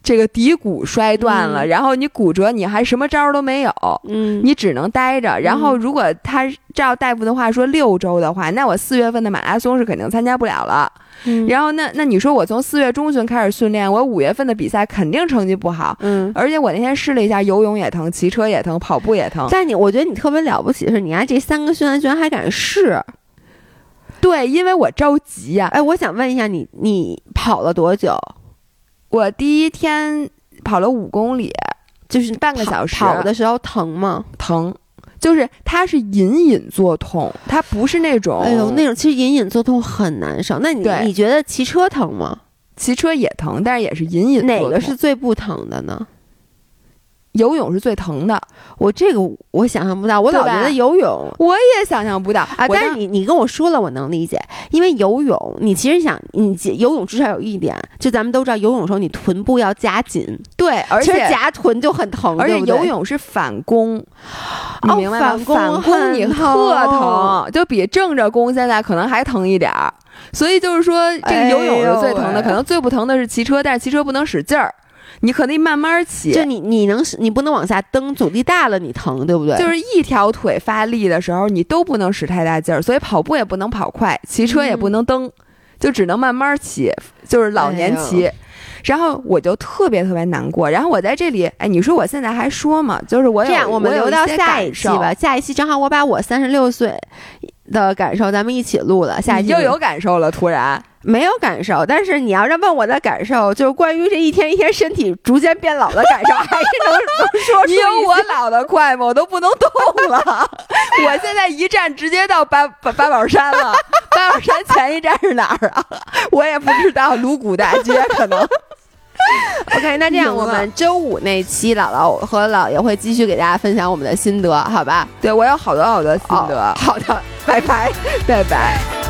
B: 这个骶骨摔断了，然后你骨折你还什么招都没有，嗯，你只能待着。然后如果他照大夫的话说六周的话，那我四月份的马拉松是肯定参加不了了。然后那那你说我从四月中旬开始训练，我五月份的比赛肯定成绩不好。嗯，而且我那天试了一下，游泳也疼，骑车也疼，跑步也疼。
A: 但你我觉得你特别了不起的是，你还这三个训练居然还敢试。
B: 对，因为我着急呀。
A: 哎，我想问一下你，你跑了多久？
B: 我第一天跑了五公里，就是半个小时。
A: 跑的时候疼吗？
B: 疼。就是它是隐隐作痛，它不是那种，
A: 哎呦，那种其实隐隐作痛很难受。那你你觉得骑车疼吗？
B: 骑车也疼，但是也是隐隐。
A: 哪个是最不疼的呢？
B: 游泳是最疼的，
A: 我这个我想象不到，我老觉得游泳
B: 我也想象不到
A: 啊。但是你你跟我说了，我能理解，因为游泳你其实想你游泳至少有一点，就咱们都知道游泳的时候你臀部要夹紧，
B: 对，而且
A: 夹臀就很疼，
B: 而且游泳是反弓，你明白吗？反弓你特疼，就比正着弓现在可能还疼一点儿。所以就是说，这个游泳是最疼的，可能最不疼的是骑车，但是骑车不能使劲儿。你可以慢慢骑，
A: 就你你能你不能往下蹬，阻力大了你疼，对不对？
B: 就是一条腿发力的时候，你都不能使太大劲儿，所以跑步也不能跑快，骑车也不能蹬，就只能慢慢骑，就是老年骑。然后我就特别特别难过。然后我在这里，哎，你说我现在还说吗？就是我
A: 这样，
B: 我
A: 们留到下一期吧。下一期正好我把我三十六岁。的感受，咱们一起录了。下一期
B: 又有感受了，突然
A: 没有感受，但是你要是问我的感受，就是关于这一天一天身体逐渐变老的感受，还是能能说。
B: 你 有我老的快吗？我都不能动了。我现在一站直接到八八八宝山了。八宝山前一站是哪儿啊？
A: 我也不知道，鲁谷大街可能。OK，那这样我们周五那期姥姥和姥爷会继续给大家分享我们的心得，好吧？
B: 对我有好多好多心得。
A: 好的，拜拜，
B: 拜拜。